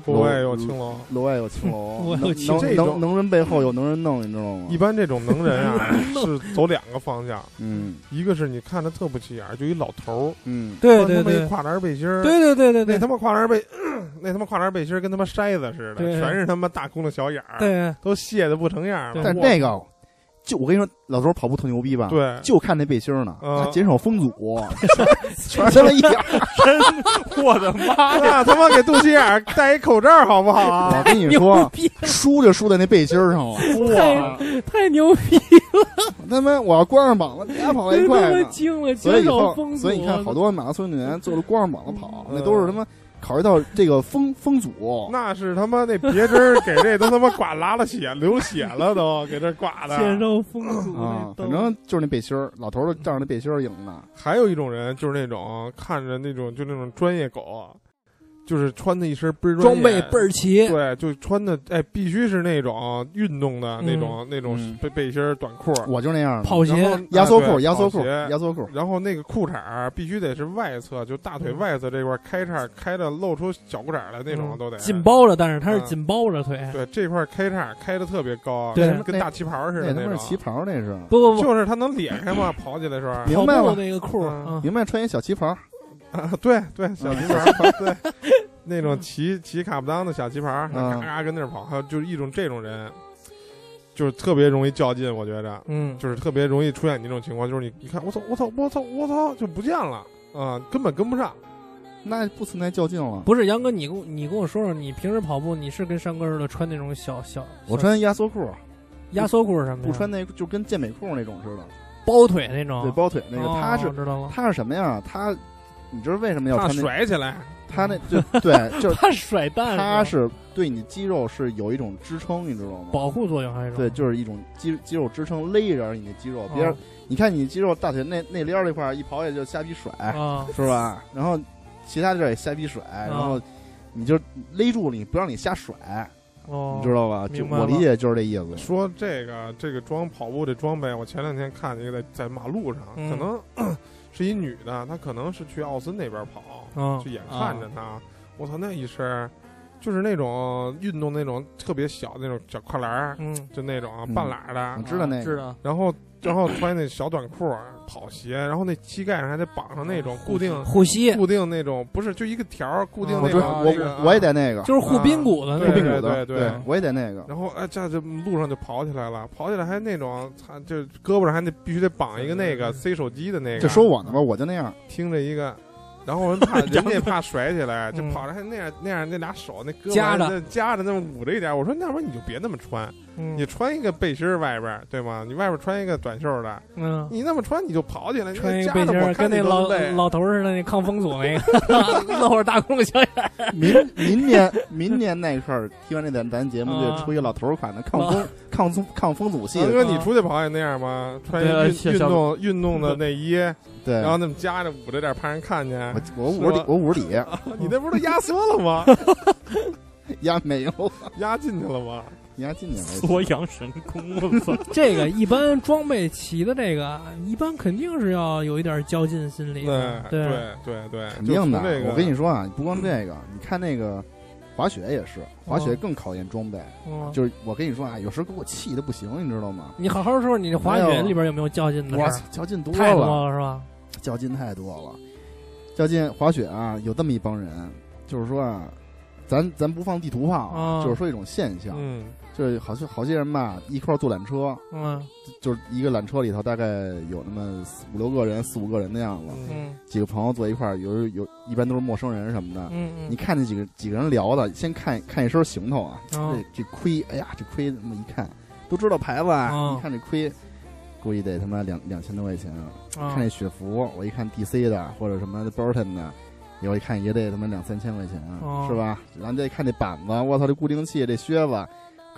国外有青楼。楼外有青楼，能青能这能能人背后有能人弄，你知道吗一？般这种能人啊，是走两个方向，嗯一个是你看着特不起眼儿，就一老头儿，嗯，对对对穿他妈一跨栏背心儿，对对对对对那他妈跨栏背，那他妈跨栏背心儿跟他妈筛子似的，全是他妈大窟窿小眼儿，对，都卸的不成样了。但我那个就我跟你说，老头儿跑步特牛逼吧？，对，就看那背心儿呢，嗯他减少风阻，全全他妈一点儿。我的妈呀！那他妈给肚脐眼儿戴一口罩好不好啊？我跟你牛说，逼，输就输在那背心儿上了。哇！太牛逼了，他妈我要光着膀子，俩跑得真他妈快呢。惊了，减所以以后，少风阻。所以你看，好多马拉松运动员坐着光着膀子跑，嗯那都是他妈考虑到这个风风阻。那是他妈那别针儿给这都他妈刮拉了血，流血了都，给这刮的。血肉风阻啊，反正就是那背心儿，老头儿仗着那背心儿赢的。还有一种人就是那种看着那种就那种专业狗，就是穿的一身倍儿装备倍儿齐，对，就穿的哎，必须是那种运动的那种、那种嗯。背背心短裤，我就那样的，跑鞋压缩裤，压缩裤，压缩裤。然后那个裤衩必须得是外侧，就大腿嗯外侧这块儿开叉开的露出小裤衩儿来那种嗯。都得。紧包着，但是它是嗯。紧包着腿。对，这块儿开叉开的特别高，对。跟跟大旗袍似的种。那是旗袍，那是。不不不，就是它能裂开嘛，跑起来的时候。明白了。那个裤明白，穿一小旗袍，啊，对对，小旗袍，对，那种骑骑卡布当的小旗袍，嗯嘎嘎跟那儿跑，还有就是一种这种人，就是特别容易较劲，我觉着，嗯，就是特别容易出现你这种情况，就是你你看我操我操我操我操就不见了啊，根本跟不上。那不存在较劲了。不是杨哥，你跟我你跟我说说，你平时跑步你是跟山哥似的穿那种小小，小我穿压缩裤，压缩裤是什么呀？不穿那就跟健美裤那种似的，包腿那种，对，包腿那个。哦他是知道吗，他是什么呀？他，你知道为什么要怕穿那？甩起来，他那就对，就是他甩蛋，他是对你肌肉是有一种支撑，你知道吗？保护作用还是对，就是一种肌肌肉支撑，勒着你的肌肉。别人哦你看你肌肉大腿那那链儿这块儿一跑也就瞎逼甩，啊，是吧？然后其他地儿也瞎逼甩，然后你就勒住你，不让你瞎甩，哦，你知道吧？就我理解就是这意思。说这个这个装跑步这装备，我前两天看见一个在在马路上，嗯可能是一女的，她可能是去奥森那边跑，嗯就眼看着她，我操那一身就是那种运动那种特别小那种小跨栏儿，嗯，就那种嗯半拉的我，知道那个，知道，然后然后穿那小短裤、跑鞋，然后那膝盖上还得绑上那种固定护膝固定那种，不是就一个条儿固定那种道，那个我我也得那个，就是护髌骨的啊那护髌个，骨的，对对对我也得那个。然后哎，这这路上就跑起来了，跑起来还那种，他，就胳膊上还得必须得绑一个那个塞手机的那个。就说我呢吧，我就那样，听着一个，然后人怕 人家怕甩起来，就嗯跑着还那样那样那俩手那胳膊夹着那夹着那么捂着一点。我说那要不然你就别那么穿，嗯你穿一个背心儿外边儿对吗？你外边儿穿一个短袖的，嗯，你那么穿你就跑起来，穿一个背心儿，跟那老。老头儿似的，那抗风阻那个，露着大窟窿小眼儿，明明年明年那块儿听完这咱咱节目啊就出一个老头儿款的抗风抗风抗风阻系的，王哥，你出去跑也那样吗？穿一对啊运运动运动的内衣，对，然后那么夹着捂着点，怕人看见。我我捂着底，我捂着底，你那不是都压缩了吗？压没有，压进去了吗？压进去了。缩阳神功，我操！这个一般装备齐的这个，一般肯定是要有一点较劲心理对，对对，对对，肯定的这个，我跟你说啊，不光这个，你看那个滑雪也是，滑雪更考验装备。嗯，就是我跟你说啊，有时候给我气的不行，你知道吗？你好好说说你这滑雪里边有没有较劲的我操？较劲多太多了，了是吧？较劲太多了。较劲滑雪啊，有这么一帮人，就是说啊，咱咱不放地图炮，啊就是说一种现象，嗯就是好些好些人吧，一块儿坐缆车，嗯就是一个缆车里头大概有那么四五六个人、四五个人的样子，嗯嗯几个朋友坐一块儿，有有一般都是陌生人什么的。嗯嗯，你看那几个几个人聊的，先看看一身行头啊，哦这这盔，哎呀，这盔那么一看，都知道牌子啊，哦一看这盔，估计得他妈两两千多块钱啊。啊看这雪服，我一看 DC 的或者什么 Burton 的，我一看也得他妈两三千块钱，啊哦是吧？然后再看这板子，我操，这固定器，这靴子。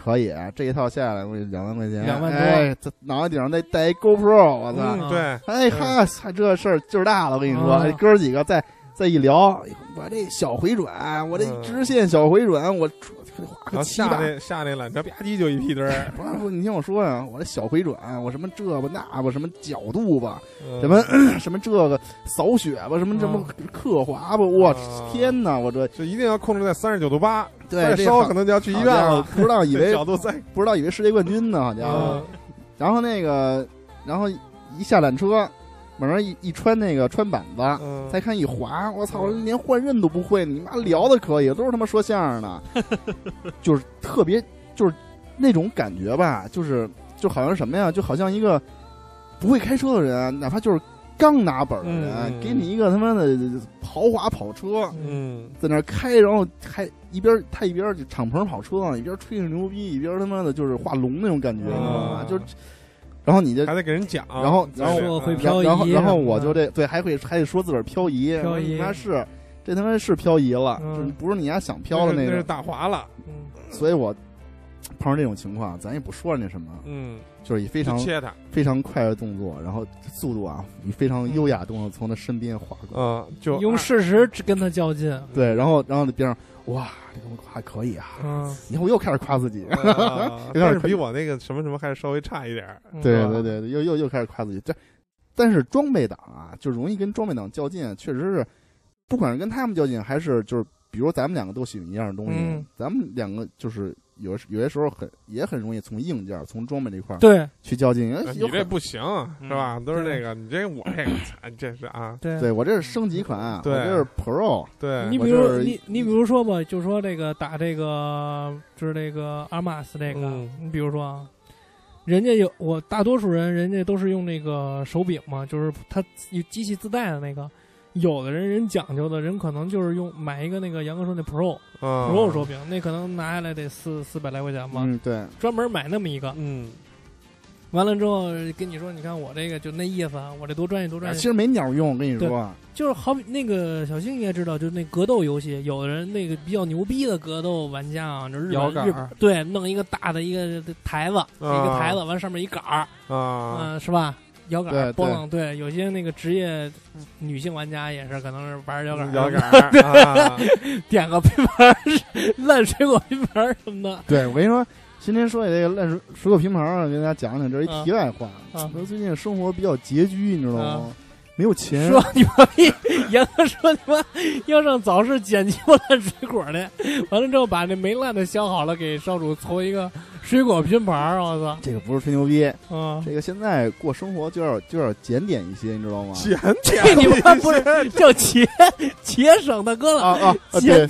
可以，这一套下来，我两万块钱，两万多。哎，这脑袋顶上再带一 GoPro，我操！嗯，对，哎哈，操这事儿劲儿大了，我跟你说，嗯。哥儿几个再再一聊，我这小回转，我这嗯。直线小回转，我花然后下个七八，那下那缆车吧唧就一屁墩儿，不是不是，你听我说呀，我这小回转，我什么这吧那吧，什么角度吧，嗯什么什么这个扫雪吧，什么什么刻滑吧，我啊天哪，我这就一定要控制在三十九度八，对再烧可能就要去医院了。不知道以为 角度再不知道以为世界冠军呢，好家伙。嗯然后那个，然后一下缆车，往上一一穿那个穿板子，嗯。再看一滑，我操，连换刃都不会，你妈聊的可以，都是他妈说相声的，就是特别就是那种感觉吧，就是就好像什么呀，就好像一个不会开车的人，哪怕就是刚拿本儿的人，嗯给你一个他妈的豪华跑车，嗯，在那儿开，然后还一边他一边就敞篷跑车呢，一边吹着牛逼，一边他妈的就是画龙那种感觉，你知道吗？啊就，然后你就还得给人讲，然后然后说会嗯漂移然后然后我就这对还会还得说自个儿漂移，漂移。他妈是这他妈是漂移了，嗯。不是你丫想漂的那个那是个，打滑了，嗯。所以我碰上这种情况，咱也不说人家什么，嗯，就是以非常切他，非常快的动作，然后速度啊，以非常优雅的动作从他身边划过，嗯，就用事实跟他较劲，对，然后然后那边上哇，这东西还可以啊，嗯，以后又开始夸自己，啊有点但是比我那个什么什么还是稍微差一点，嗯对对对对，又又又开始夸自己。这，但是装备党啊，就容易跟装备党较劲，确实是，不管是跟他们较劲，还是就是，比如咱们两个都喜欢一样的东西，嗯。咱们两个就是有有些时候很也很容易从硬件、从装备这块儿对。去较劲。因为啊有很你这不行是吧？都是对。这个，你这我这个，这是啊，对。对我这是升级款，我这是 Pro，对，你比如你你比如说吧，就说这个打这个就是这个阿玛斯这个，嗯。你比如说啊，人家有我大多数人人家都是用那个手柄嘛，就是它有机器自带的那个。有的人人讲究的人可能就是用买一个那个杨哥说那 Pro、啊。Pro 手柄，那可能拿下来得四四百来块钱吧，嗯，对，专门买那么一个。嗯，完了之后跟你说，你看我这个就那意思，啊，我这多专业多专业其。实没鸟用，我跟你对说，就是好比那个小星也知道，就是那格斗游戏，有的人那个比较牛逼的格斗玩家啊，就是日本日对，弄一个大的一个台子，一个台子，完上面一杆儿，啊，嗯，是吧？摇杆波浪，对，有些那个职业女性玩家也是，可能是玩摇杆儿，摇杆儿 啊，点个拼盘儿，烂水果拼盘儿什么的，对我跟你说，今天说起这个烂水水果拼盘儿啊，跟大家讲讲，这是一题外话。啊说最近生活比较拮据，你知道吗啊？没有钱，说你妈逼，严哥说你妈要上早市捡鸡巴烂水果去，完了之后把那没烂的削好了，给少主搓一个水果拼盘儿，我操！这个不是吹牛逼，啊，这个现在过生活就要就要检点一些，你知道吗？检点 你妈不是叫节节省的哥了，啊啊，啊对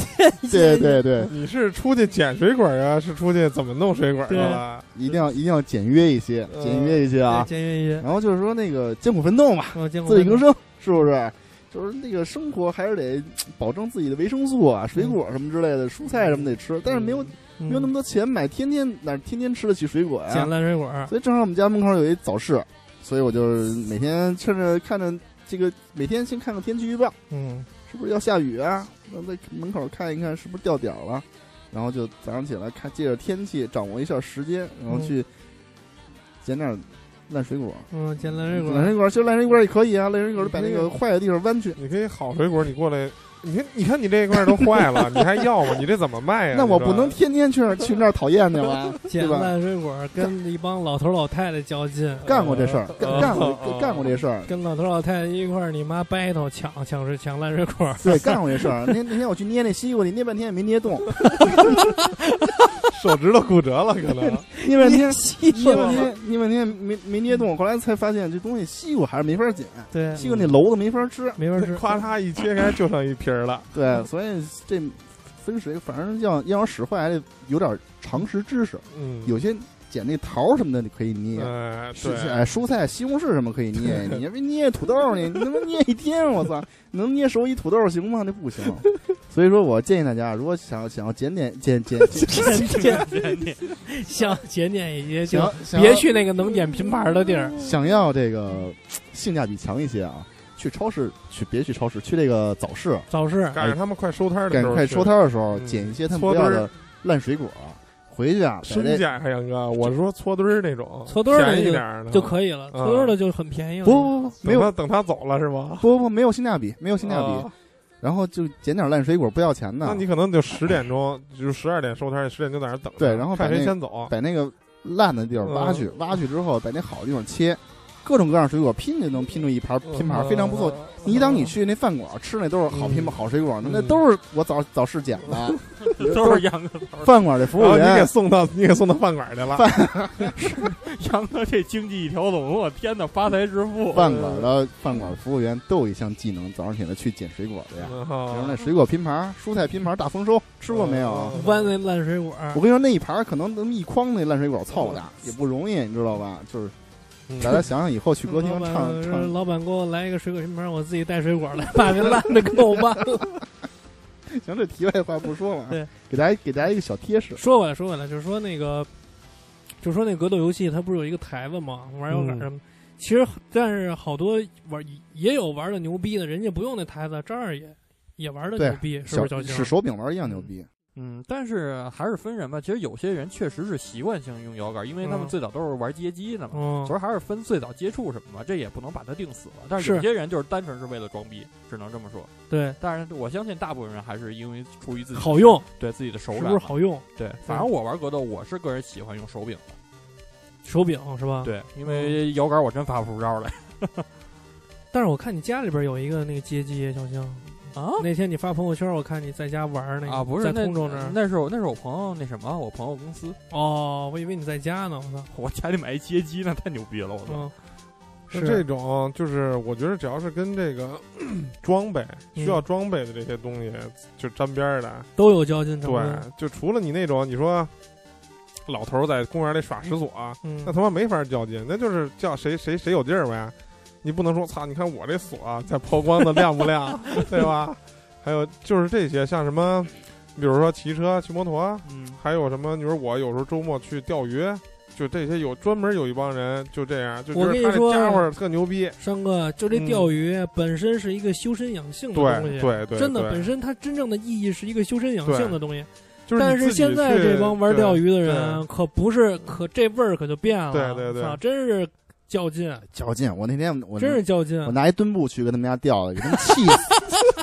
对对对，你是出去捡水果啊？是出去怎么弄水果去对了？一定要一定要简约一些，呃简约一些啊。简约一些。然后就是说那个艰苦奋斗嘛，自力更生，是不是？就是那个生活还是得保证自己的维生素啊，水果什么之类的，蔬菜什么得吃，但是没有嗯没有那么多钱买，天天哪天天吃得起水果捡？烂水果，所以正好我们家门口有一早市，所以我就每天趁着看着这个每天先看看天气预报，嗯，是不是要下雨啊？那在门口看一看是不是掉点儿了，然后就早上起来看，借着天气掌握一下时间，然后去捡点烂水果。嗯，捡烂水果，烂水果其实烂水果也可以啊，烂水果把那个坏的地方弯去。你可以好水果，你过来，你看，你看你这一块都坏了，你还要吗？你这怎么卖呀？那我不能天天去那儿去那儿讨厌去吧？捡对吧烂水果，跟一帮老头老太太较劲，干过这事儿，干呃干过呃干过这事儿，跟老头老太太一块儿，你妈 battle 抢抢水抢烂水果，对，干过这事儿。那那天我去捏那西瓜，你捏半天也没捏动，手指头骨折了，可能。捏半天西捏半天捏半天没没捏动，后来才发现这东西西瓜还是没法捡，对，西瓜那篓子没法吃。没法吃，咔嚓一切开就剩一皮儿了。对，所以这分水，反正要要想使坏，还得有点常识知识。嗯，有些捡那桃什么的，你可以捏。哎，是对，哎，蔬菜、西红柿什么可以捏，你别捏土豆呢，你你他妈捏一天，我操，能捏熟一土豆行吗？那不行。所以说我建议大家，如果想想要检点检检检点检点，想检点一些就想想别去那个能点拼盘的地儿，想要这个性价比强一些啊，去超市去别去超市，去这个早市，早市赶上他们快收摊儿的时候，赶快收摊儿的时候，嗯捡一些他们搓堆儿不要的烂水果，回去啊，把这生捡呀，杨哥，我说搓堆儿那种，搓堆儿的便宜点儿的就可以了，嗯搓堆儿的就很便宜了。不不不没有等他等他走了是吗？不不没有性价比，没有性价比，啊然后就捡点烂水果不要钱的那，你可能就十点钟，就十二点收摊，十点就在那儿等着。对然后把看谁先走。把那个烂的地儿挖嗯去，挖去之后把那好的地方切，各种各样水果拼就能拼出一盘拼盘，非常不错。你当你去那饭馆吃那都是好拼嗯好水果，那嗯都是我早早市捡的。都是杨哥，饭馆的服务员你给，送到你给送到饭馆去了，杨哥 这经济一条龙，我天哪，发财致富。饭馆的饭馆服务员都有一项技能，早上起来去捡水果的呀。然比如后那水果拼盘、蔬菜拼盘大丰收，吃过没有？嗯弯那烂水果，我跟你说，那一盘可能那么一筐那烂水果凑的，也不容易，你知道吧？就是大家想想以后去歌厅唱唱，老板给我来一个水果拼盘，我自己带水果来，把这烂的给我忘了。行，这题外话不说了。对，给大家给大家一个小贴士。说回来，说回来，就是说那个，就是说那格斗游戏，它不是有一个台子吗？玩摇杆嗯什么。其实，但是好多玩也有玩的牛逼的，人家不用那台子，这儿也也玩的牛逼，是不是？使手柄玩一样牛逼。嗯，但是还是分人吧。其实有些人确实是习惯性用摇杆，因为他们嗯最早都是玩街机的嘛。嗯所以还是分最早接触什么嘛，这也不能把它定死了。但是是有些人就是单纯是为了装逼，只能这么说。对，但是我相信大部分人还是因为出于自己好用，对自己的手感是，不是好用？对，反正我玩格斗，我是个人喜欢用手柄的。手柄是吧？。对，因为摇杆我真发不出招来 但是我看你家里边有一个那个街机，小星。啊那天你发朋友圈，我看你在家玩那个啊！不是在那通州那儿。那是我那是我朋友那什么，我朋友公司，哦，我以为你在家呢，我操。我家里买一街机，那太牛逼了，我操！嗯，是这种，就是我觉得只要是跟这个 装备需要装备的这些东西就沾边儿的，都有交劲成对。，就除了你那种你说老头儿在公园里耍石锁，嗯那他妈没法较劲，那就是叫谁谁谁有劲儿呗。你不能说操，你看我这锁啊在抛光的亮不亮，对吧？还有就是这些，像什么，比如说骑车、骑摩托，嗯，还有什么？你说我有时候周末去钓鱼，就这些有专门有一帮人就这样，就觉得他这我跟你说家伙特牛逼。山哥，就这嗯钓鱼本身是一个修身养性的东西，对对，真的本身它真正的意义是一个修身养性的东西。就是但是现在这帮玩钓鱼的人可不是，可这味儿可就变了。对对对操，真是较劲，较劲！我那天我真是较劲。我拿一墩布去跟他们家钓的，给他们气死。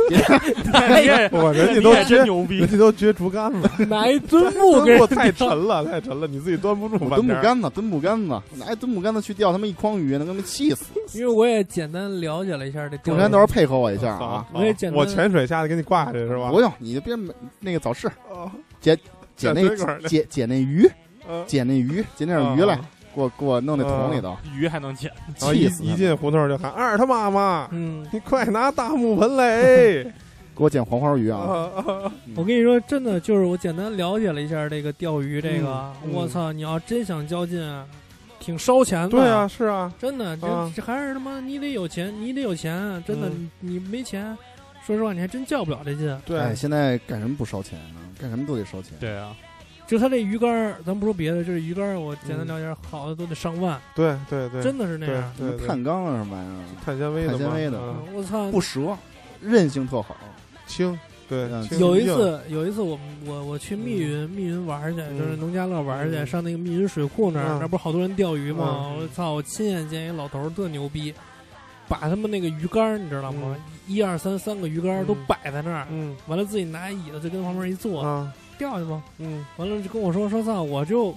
我人家都撅真牛逼人，家都撅竹竿子，拿一墩布墩布 太沉了，太沉了，你自己端不住。墩布杆子，墩布杆子，拿一墩布杆子去钓他们一筐鱼，能给他们气死。因为我也简单了解了一下这中间到时候配合我一下啊！我也简单我潜水下去给你挂下去是吧？不用，你就别那个早市捡捡那捡捡捡那鱼，嗯捡那鱼，捡点鱼来啊，给我给我弄那桶里头，鱼还能捡，然后一气死他们！一进胡同就喊二他妈妈，嗯，你快拿大木盆来！给我捡黄花鱼啊！啊啊我跟你说，真的就是我简单了解了一下这个钓鱼这个，嗯我操，你要真想较劲，挺烧钱的。对啊，，是啊，真的，这、啊这还是他妈你得有钱，你得有钱，真的，嗯你你没钱，说实话，你还真较不了这劲。对哎，，现在干什么不烧钱啊？干什么都得烧钱。对啊，就他这鱼竿，咱不说别的，就是鱼竿，我简单嗯了解，好的都得上万，对对对，真的是那样。碳钢啊什么玩意儿，碳纤维的，碳纤维的。嗯。我操！不折，韧性特好。轻，对有一次，有一次我我我去密云、密云玩去，嗯。就是农家乐玩去，嗯。上那个密云水库那儿，嗯。那不是好多人钓鱼吗？嗯。我操！我亲眼见一老头儿特牛逼，把他们那个鱼竿你知道吗？一二三三个鱼竿都嗯。摆在那儿，嗯。完了自己拿椅子就跟旁边一坐，啊钓去吧。嗯完了就跟我说说操，我就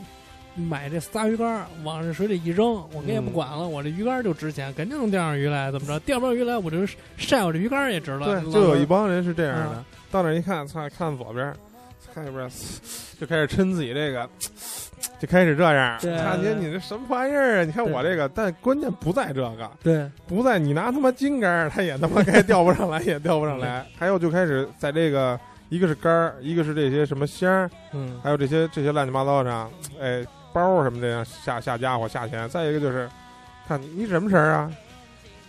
买这仨鱼竿往这水里一扔，我跟也不嗯管了，我这鱼竿就值钱，肯定能钓上鱼来，怎么着？钓不上鱼来，我就晒我这鱼竿也值了。对，就有一帮人是这样的嗯，到那儿一看，操，看左边，看右边，就开始抻自己这个，就开始这样。对大姐，你这什么玩意儿啊？你看我这个，但关键不在这个，对，不在你拿他妈金杆，他也他妈该钓不上来，也钓不上来。还有就开始在这个，一个是杆儿，一个是这些什么鲜儿，嗯，还有这些这些乱七八糟的，哎，包儿什么的呀，下下家伙下钱。再一个就是，看你你什么食儿啊？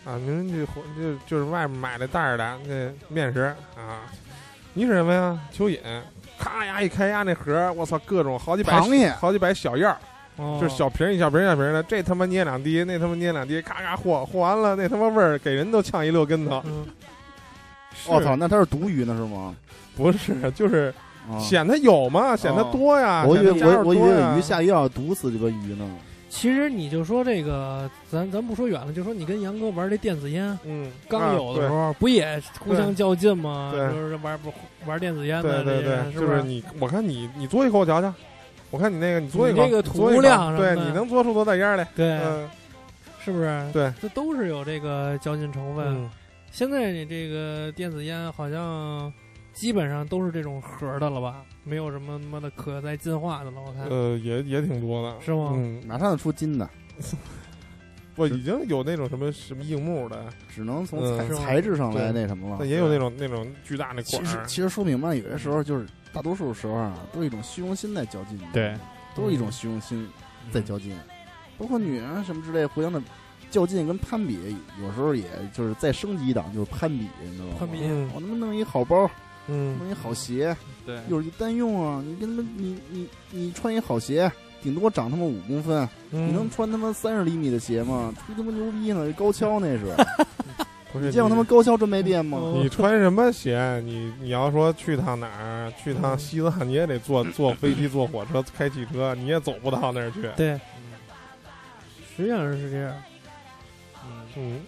啊，您这火就就是外面买的袋儿的那面食啊，你是什么呀？蚯蚓，咔呀一开呀那盒儿，我操，各种好几百螃蟹好几百小样儿，哦就是小瓶儿一小瓶儿一小瓶儿的，这他妈捏两滴，那他妈捏两滴，咔咔和和完了，那他妈味儿给人都呛一溜跟头。嗯，我操，那它是毒鱼呢是吗？不是，就是啊显它有嘛，显它多呀。我以为显它加我我以为鱼下药毒死这个鱼呢。其实你就说这个，咱咱不说远了，就说你跟杨哥玩这电子烟，嗯，刚有的时啊候不也互相较劲吗？对就是玩不玩电子烟对的这些，对对对，是不就是你，我看你你嘬一口我瞧瞧，我看你那个你嘬一口，你这个你做一口涂量什么对，的你能嘬出多大烟来？对，嗯，是不是？对，这都是有这个较劲成分。嗯，现在你这个电子烟好像基本上都是这种盒的了吧？没有什么他妈的可再进化的了，我看、呃，也也挺多的，是吗？嗯，马上就出金的，不，已经有那种什么什么硬木的，只能从嗯。材材质上来那什么了。但。也有那种那种巨大那其管儿，实其实说明白，有些时候就是大多数时候啊，都是一种虚荣心在较劲。对，都是一种虚荣心在较劲，包括女人什么之类，互相的较劲跟攀比，有时候也就是再升级一档，就是攀比，你知道吗？攀比。嗯。我他妈弄一好包，嗯弄一好鞋，对，又是一单用啊！你跟他们，你你你穿一好鞋，顶多长他妈五公分，嗯，你能穿他妈三十厘米的鞋吗？吹他妈牛逼呢！高跷那是，不是你见过他妈高跷专卖店吗？哦你穿什么鞋？你你要说去趟哪儿，去趟西藏，你也得坐坐飞机、坐火车、开汽车，你也走不到那儿去。对，实际上是这样。嗯，嗯，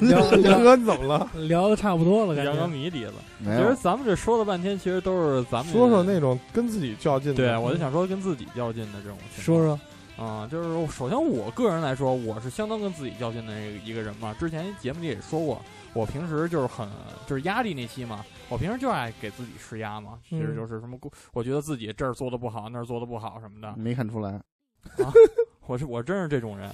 杨哥你怎么了？聊的差不多了，感阳刚觉。谜底了。其实咱们这说了半天，其实都是咱们说说那种跟自己较劲的。对，我就想说跟自己较劲的这种情况。说说，啊、就是首先我个人来说，我是相当跟自己较劲的一个人嘛。之前节目里也说过，我平时就是很就是压力那期嘛，我平时就爱给自己施压嘛。其实嗯就是什么，我觉得自己这儿做的不好，那儿做的不好什么的。没看出来啊。我是我真是这种人。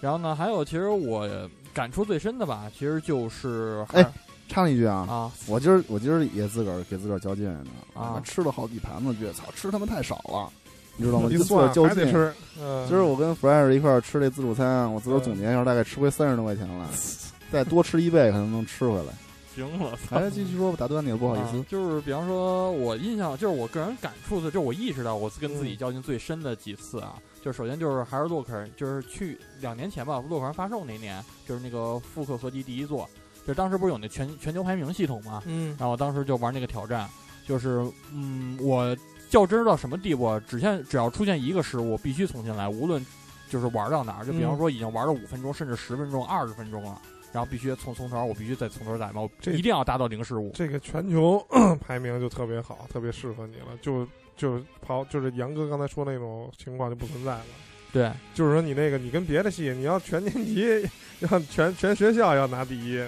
然后呢，还有其实我感触最深的吧，其实就是哎插一句啊，啊，我今儿我今儿也自个儿给自个儿较劲呢啊吃了好几盘子，觉得操，吃他妈太少了，你知道吗？自个儿较劲。还得吃。嗯，今儿我跟 Fresh 一块儿吃这自助餐，我自个儿总结一下，大概吃回三十多块钱了，再多吃一倍可能能吃回来。行了，操来，继续说吧，打断你了，不好意思啊。就是比方说，我印象就是我个人感触的，就是我意识到我跟自己嗯较劲最深的几次啊，就首先就是还是洛克人，就是去两年前吧，洛克人发售那年，就是那个复刻合集第一座，就当时不是有那全全球排名系统嘛，嗯，然后当时就玩那个挑战，就是嗯，我较真到什么地步啊？只限只要出现一个失误，必须重新来，无论就是玩到哪儿，就比方嗯说已经玩了五分钟，甚至十分钟、二十分钟了。然后必须从从头，我必须再从头再来，我一定要达到零失误。这个全球 排名就特别好，特别适合你了。就就是跑，就是杨哥刚才说那种情况就不存在了。对，就是说你那个，你跟别的系，你要全年级，要全全学校要拿第一，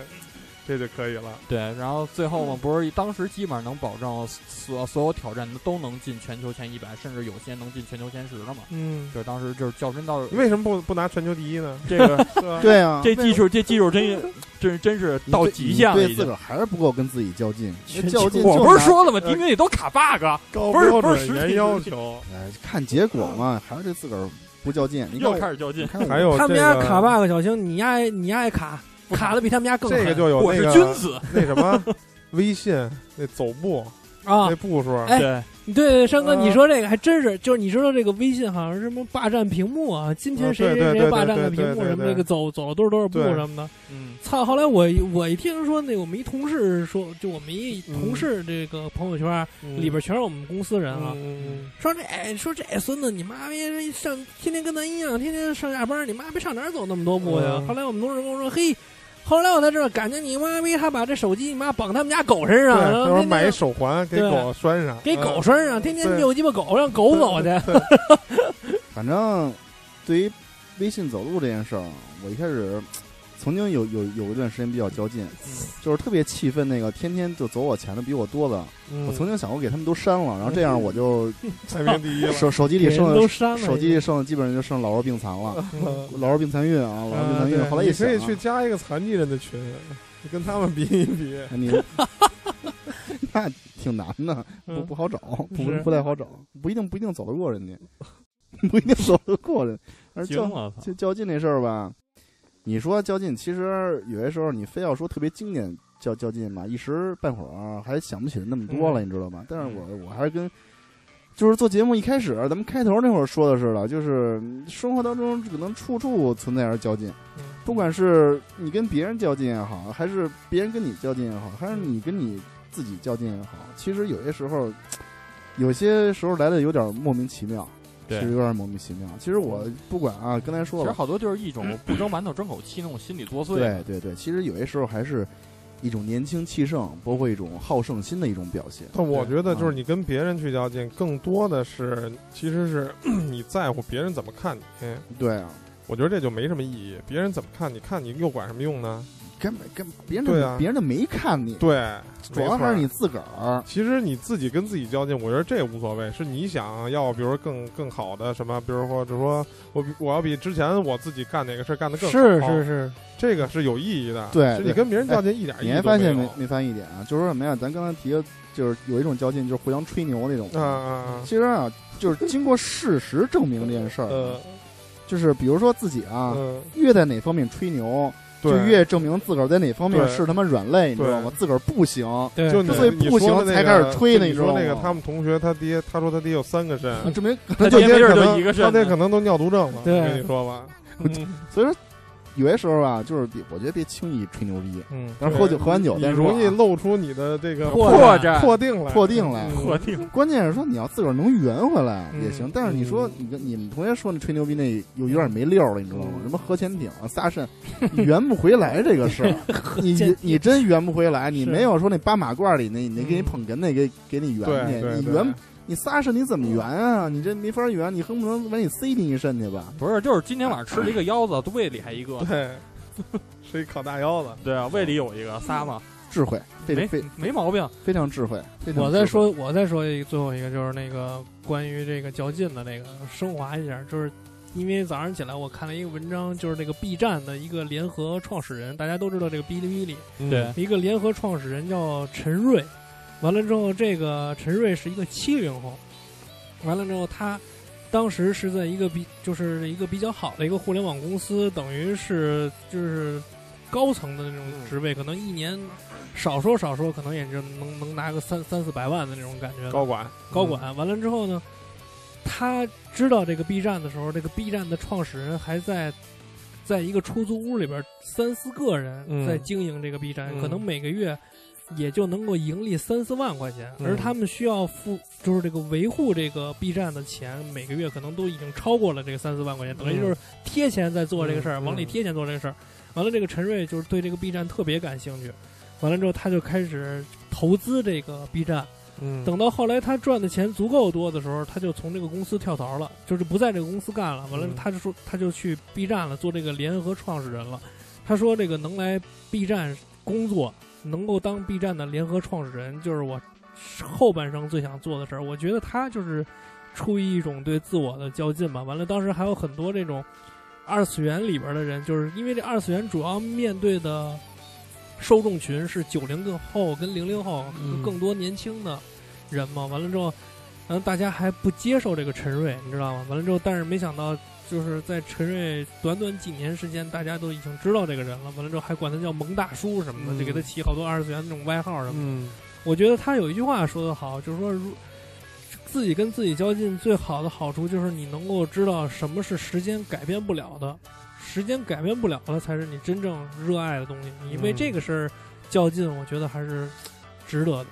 这就可以了。对，然后最后嘛，不是当时基本上能保证所所有挑战都能进全球前一百，甚至有些能进全球前十的嘛。嗯，就是当时就是较真到为什么不不拿全球第一呢？这个？对啊，这技术，这技术真真真是到极限了，对自个。儿还是不够跟自己较劲。全较劲我不是说了吗？敌兵里都卡 bug，高不是标不是实体准严要求。哎，看结果嘛，还是对自个儿不较劲。你看又开始较劲还有他们家卡 bug 小星，你爱你爱卡，卡的比他们家更狠这个就有我是那个君子，那什么 微信那走步啊那。步数，哎对，对对，山哥，嗯你说这个还真是，就是你知道这个微信好像是什么霸占屏幕啊，今天嗯谁谁对对对谁霸占对的屏幕什么那个走走了多少多少步对什么的。嗯，操！后来我我一听说那个我们一同事说，就我们一同事这个朋友圈嗯里边全是我们公司人啊，嗯说这说这孙子你妈逼上天天跟咱一样，天天上下班，你妈逼上哪儿走那么多步呀？嗯后来我们同事跟我说，嘿。后来我才知道，感觉你妈逼他把这手机你妈绑他们家狗身上，然那会儿后买一手环给狗拴上，给狗嗯拴上，天天遛鸡巴狗，让狗走去。反正对于微信走路这件事儿，我一开始曾经有有有一段时间比较较劲，嗯就是特别气愤那个天天就走我前的比我多的，嗯我曾经想过给他们都删了，然后这样我就 排名第一了。手手机里剩都删了，手机里剩的基本上就剩老弱病残了，嗯老弱病残孕啊，老弱病残孕。对后来一想啊，你可以去加一个残疾人的群，你跟他们比一比。你 那挺难的，不嗯不好找，不是不太好找，不一定不一定走得过人家，不一定走得过人。而较行了，操就较劲那事儿吧，你说较劲，其实有些时候你非要说特别经典较较劲嘛，一时半会儿还想不起来那么多了，嗯你知道吗？但是我我还是跟。就是做节目一开始，咱们开头那会儿说的似的，就是生活当中可能处处存在着较劲，不管是你跟别人较劲也好，还是别人跟你较劲也好，还是你跟你自己较劲也好，其实有些时候，有些时候来的有点莫名其妙，对其实有点莫名其妙。其实我不管啊，刚才说了，其实好多就是一种不蒸馒头争口气那种心理作祟。对对对，其实有些时候还是一种年轻气盛，包括一种好胜心的一种表现。但我觉得就是嗯你跟别人去较劲，更多的是其实是 你在乎别人怎么看你。对啊，我觉得这就没什么意义。别人怎么看，你看你又管什么用呢？根本跟别人对啊别人就没看你，对，主要没错还是你自个儿。其实你自己跟自己较劲，我觉得这无所谓，是你想要，比如说更更好的什么，比如说，就是说我比我要比之前我自己干哪个事儿干得更好，是是是，这个是有意义的。对你跟别人较劲一点意义你还都没有发现没没发现一点啊？就是说什么呀？咱刚才提的，就是有一种较劲，就是互相吹牛那种。啊啊啊！其实啊，就是经过事实证明这件事儿，呃就是比如说自己啊，嗯，越在哪方面吹牛，对就越证明自个儿在哪方面是他妈软肋，你知道吗？自个儿不行，就所以不行那个才开始吹呢你说那个他们同学他爹，他说他爹有三个肾，证明他就爹可能他爹可能都尿毒症了。我跟你说吧，嗯。所以说有些时候啊，就是别我觉得别轻易吹牛逼，嗯，但是喝酒喝完酒容易露出你的这个破破绽破定来，破定来嗯 破定关键是说你要自个儿能圆回来嗯也行，但是你说嗯你跟你们同学说那吹牛逼那有有点没溜了，你知道吗？嗯什么核潜艇啊、仨肾，圆不回来这个事儿，你你真圆不回来，你没有说那八马褂里那那给你嗯捧哏那给给你圆去，你圆你仨肾你怎么圆啊？你这没法圆，你恨不能把你塞进一肾去吧？不是，就是今天晚上吃了一个腰子，胃里还一个。对，是一烤大腰子。对啊，胃里有一个仨嘛，智慧，非没非没毛病。非常智慧。我再说，我再说一个最后一个，就是那个关于这个较劲的那个升华一下，就是因为早上起来我看了一个文章，就是这个 B 站的一个联合创始人，大家都知道这个哔哩哔哩对一个联合创始人叫陈瑞，完了之后，这个陈瑞是一个七零后，完了之后他。当时是在一个比就是一个比较好的一个互联网公司，等于是就是高层的那种职位，可能一年少说少说，可能也就能能拿个三三四百万的那种感觉。高管，高管完了之后呢，他知道这个 B 站的时候，这个 B 站的创始人还在在一个出租屋里边三四个人嗯在经营这个 B 站，嗯可能每个月也就能够盈利三四万块钱，嗯而他们需要付就是这个维护这个 B 站的钱，每个月可能都已经超过了这个三四万块钱，等于就是贴钱在做这个事儿，嗯往里贴钱做这个事儿。完了，这个陈瑞就是对这个 B 站特别感兴趣，完了之后他就开始投资这个 B 站。嗯，等到后来他赚的钱足够多的时候，他就从这个公司跳槽了，就是不在这个公司干了。完了嗯，他就说他就去 B 站了，做这个联合创始人了。他说这个能来 B 站工作，能够当 B 站的联合创始人，就是我后半生最想做的事儿。我觉得他就是出于一种对自我的较劲吧。完了，当时还有很多这种二次元里边的人，就是因为这二次元主要面对的受众群是九零后跟零零后，嗯更多年轻的人嘛。完了之后，然后，大家还不接受这个陈瑞，你知道吗？完了之后，但是没想到，就是在陈瑞短短几年时间，大家都已经知道这个人了。完了之后，还管他叫萌大叔什么的，嗯就给他起好多二次元那种外号什么的。嗯我觉得他有一句话说得好，就是说，如自己跟自己较劲，最好的好处就是你能够知道什么是时间改变不了的，时间改变不了的才是你真正热爱的东西。你为嗯这个事儿较劲，我觉得还是值得的，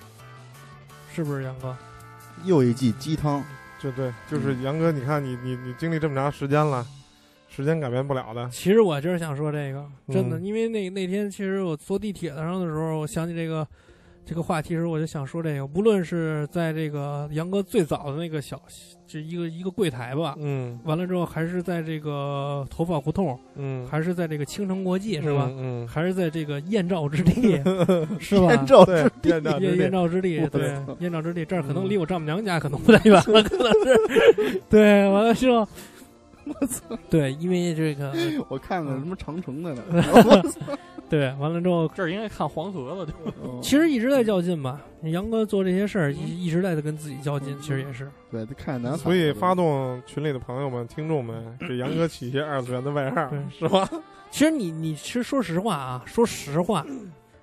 是不是杨哥？又一剂鸡汤，就对，就是杨哥，你看你你你经历这么长时间了，时间改变不了的，其实我就是想说这个，真的，嗯。因为那那天其实我坐地铁上的时候，我想起这个这个话题时，我就想说这个，不论是在这个杨哥最早的那个小，这一个一个柜台吧，嗯完了之后，还是在这个头发胡同，嗯，还是在这个青城国际，是吧？嗯，还是在这个燕赵之地，是吧？燕赵对之，燕赵之燕燕地，赵之地，对，燕赵之地，这儿可能嗯离我丈母娘家可能不太远了，可能是，对，完了之后，我操！对，因为这个，我看看什么长城的呢？对，完了之后，这儿应该看黄河了，就其实一直在较劲吧。杨哥做这些事儿，一一直在跟自己较劲，其实也是。对，得看南海。所以发动群里的朋友们、听众们，给杨哥起一些二次元的外号对，是吧？其实你你其实说实话啊，说实话，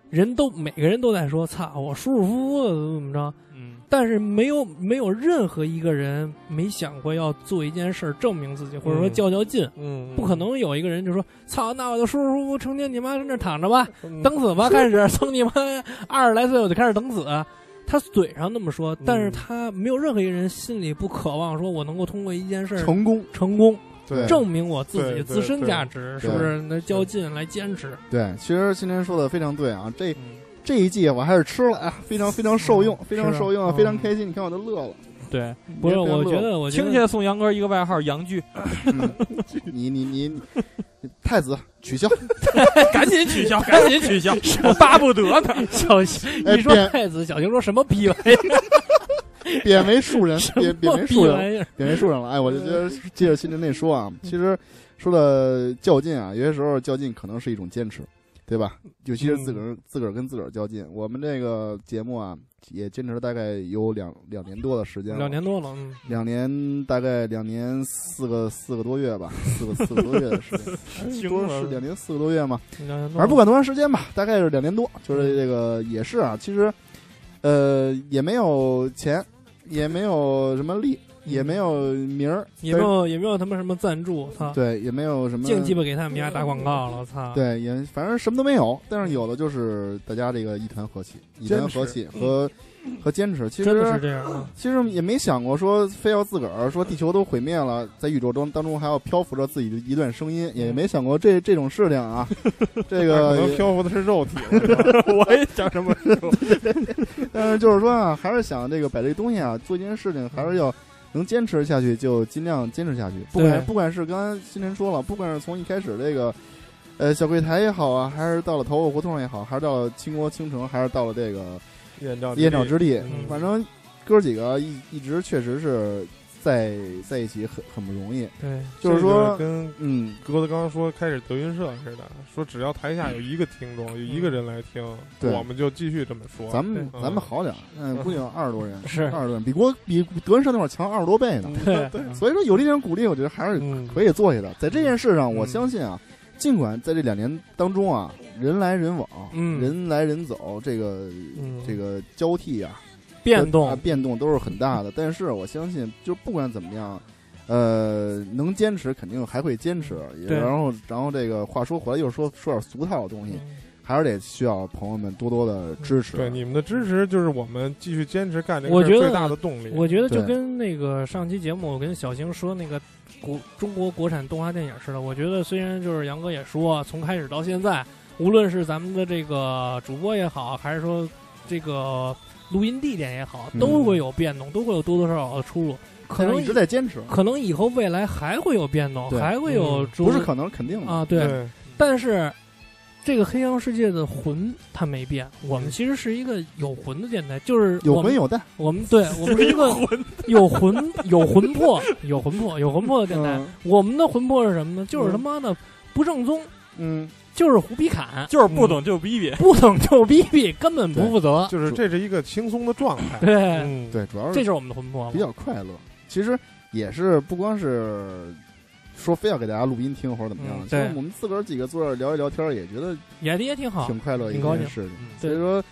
人都每个人都在说，操，我舒舒服服的怎么怎么着。嗯，但是没有没有任何一个人没想过要做一件事儿证明自己，或者说嗯较较劲。嗯，不可能有一个人就说：“操，那我就舒舒服服成天你妈在那躺着吧，嗯 等死吧！” 开始 从你妈二十来岁我就开始等死。他嘴上那么说，但是嗯他没有任何一个人心里不渴望说，我能够通过一件事儿成功，成功，对证明我自己自身价值，是不是？那较劲来坚持。对，其实今天说的非常对啊，这嗯这一季我还是吃了啊，非常非常受用，非常受用啊，嗯非常开心。你看我都乐了，对，不是，我觉得，我亲得切送杨哥一个外号杨剧，嗯 你你你你太子取消，赶紧取消，赶紧取消，我巴不得呢。小心哎一说太子，小心说什么逼玩意儿？贬为庶人，贬贬为庶人？贬为庶人了。哎，我就觉得接着新林那说啊，其实说的较劲啊，有些时候较劲可能是一种坚持，对吧？尤其是自个儿、自个儿跟自个儿较劲。我们这个节目啊，也坚持了大概有两两年多的时间了，两年多了，嗯，两年大概两年四个四个多月吧，四个四个多月的时间，多是两年四个多月嘛。两年多。反正不管多长时间吧，大概是两年多，就是这个也是啊，其实，呃，也没有钱，也没有什么力，也没有名儿，也没有也没有他妈什么赞助，操，对，也没有什么净鸡巴给他们家打广告了，我操。对，也反正什么都没有，但是有的就是大家这个一团和气，一团和气和和坚持。其真的是实这样啊！其实也没想过说非要自个儿说地球都毁灭了，在宇宙中当中还要漂浮着自己的一段声音，也没想过这这种事情啊。这个漂浮的是肉体 我也想这么说。但是就是说啊，还是想这个把这东西啊做一件事情，还是要能坚持下去，就尽量坚持下去。不管不管是刚才新晨说了，不管是从一开始这个呃小柜台也好啊，还是到了头发胡同也好，还是到了倾国倾城，还是到了这个燕赵燕赵之地，嗯反正哥几个一一直确实是在在一起很很不容易。对，就是说跟嗯，鸽子刚刚说开始德云社似的，说只要台下有一个听众，有一个人来听，对我们就继续这么说。咱们咱们好点儿，嗯，估计有二十多人，是二十多人，比国比德云社那会儿强二十多倍呢。对 所以说有这种鼓励，我觉得还是嗯，可以做下的。在这件事上，我嗯相信啊，尽管在这两年当中啊，人来人往，嗯人来人走，这个嗯这个交替啊，啊变动，变动都是很大的。但是我相信，就不管怎么样，呃，能坚持肯定还会坚持。然后，然后这个话说回来，又说说点俗套的东西，还是得需要朋友们多多的支持。对你们的支持就是我们继续坚持干这我觉得个事儿最大的动力。我觉得就跟那个上期节目我跟小星说那个国中国国产动画电影似的，我觉得虽然就是杨哥也说，从开始到现在，无论是咱们的这个主播也好，还是说这个录音地点也好，嗯。都会有变动，都会有多多少少的出入。可能一直在坚持，可能以后未来还会有变动，还会有嗯。不是可能肯定的。啊，对，对。但是这个黑羊世界的魂它没变，我们其实是一个有魂的电台，就是我们有魂有蛋，我们对我们是一个 有魂有魂魄有魂魄有魂魄的电台。嗯。我们的魂魄是什么呢？就是他妈的不正宗，嗯，就是胡逼砍，就是不懂就逼逼。不懂就逼逼，根本不负责。就是这是一个轻松的状态。对，嗯，对，主要是这就是我们的魂魄比。较快乐。其实也是不光是说非要给大家录音听或者怎么样，嗯对其实我们自个儿几个坐这儿聊一聊天，也觉得也也挺好。挺快乐一挺高兴件事情。嗯对所以说，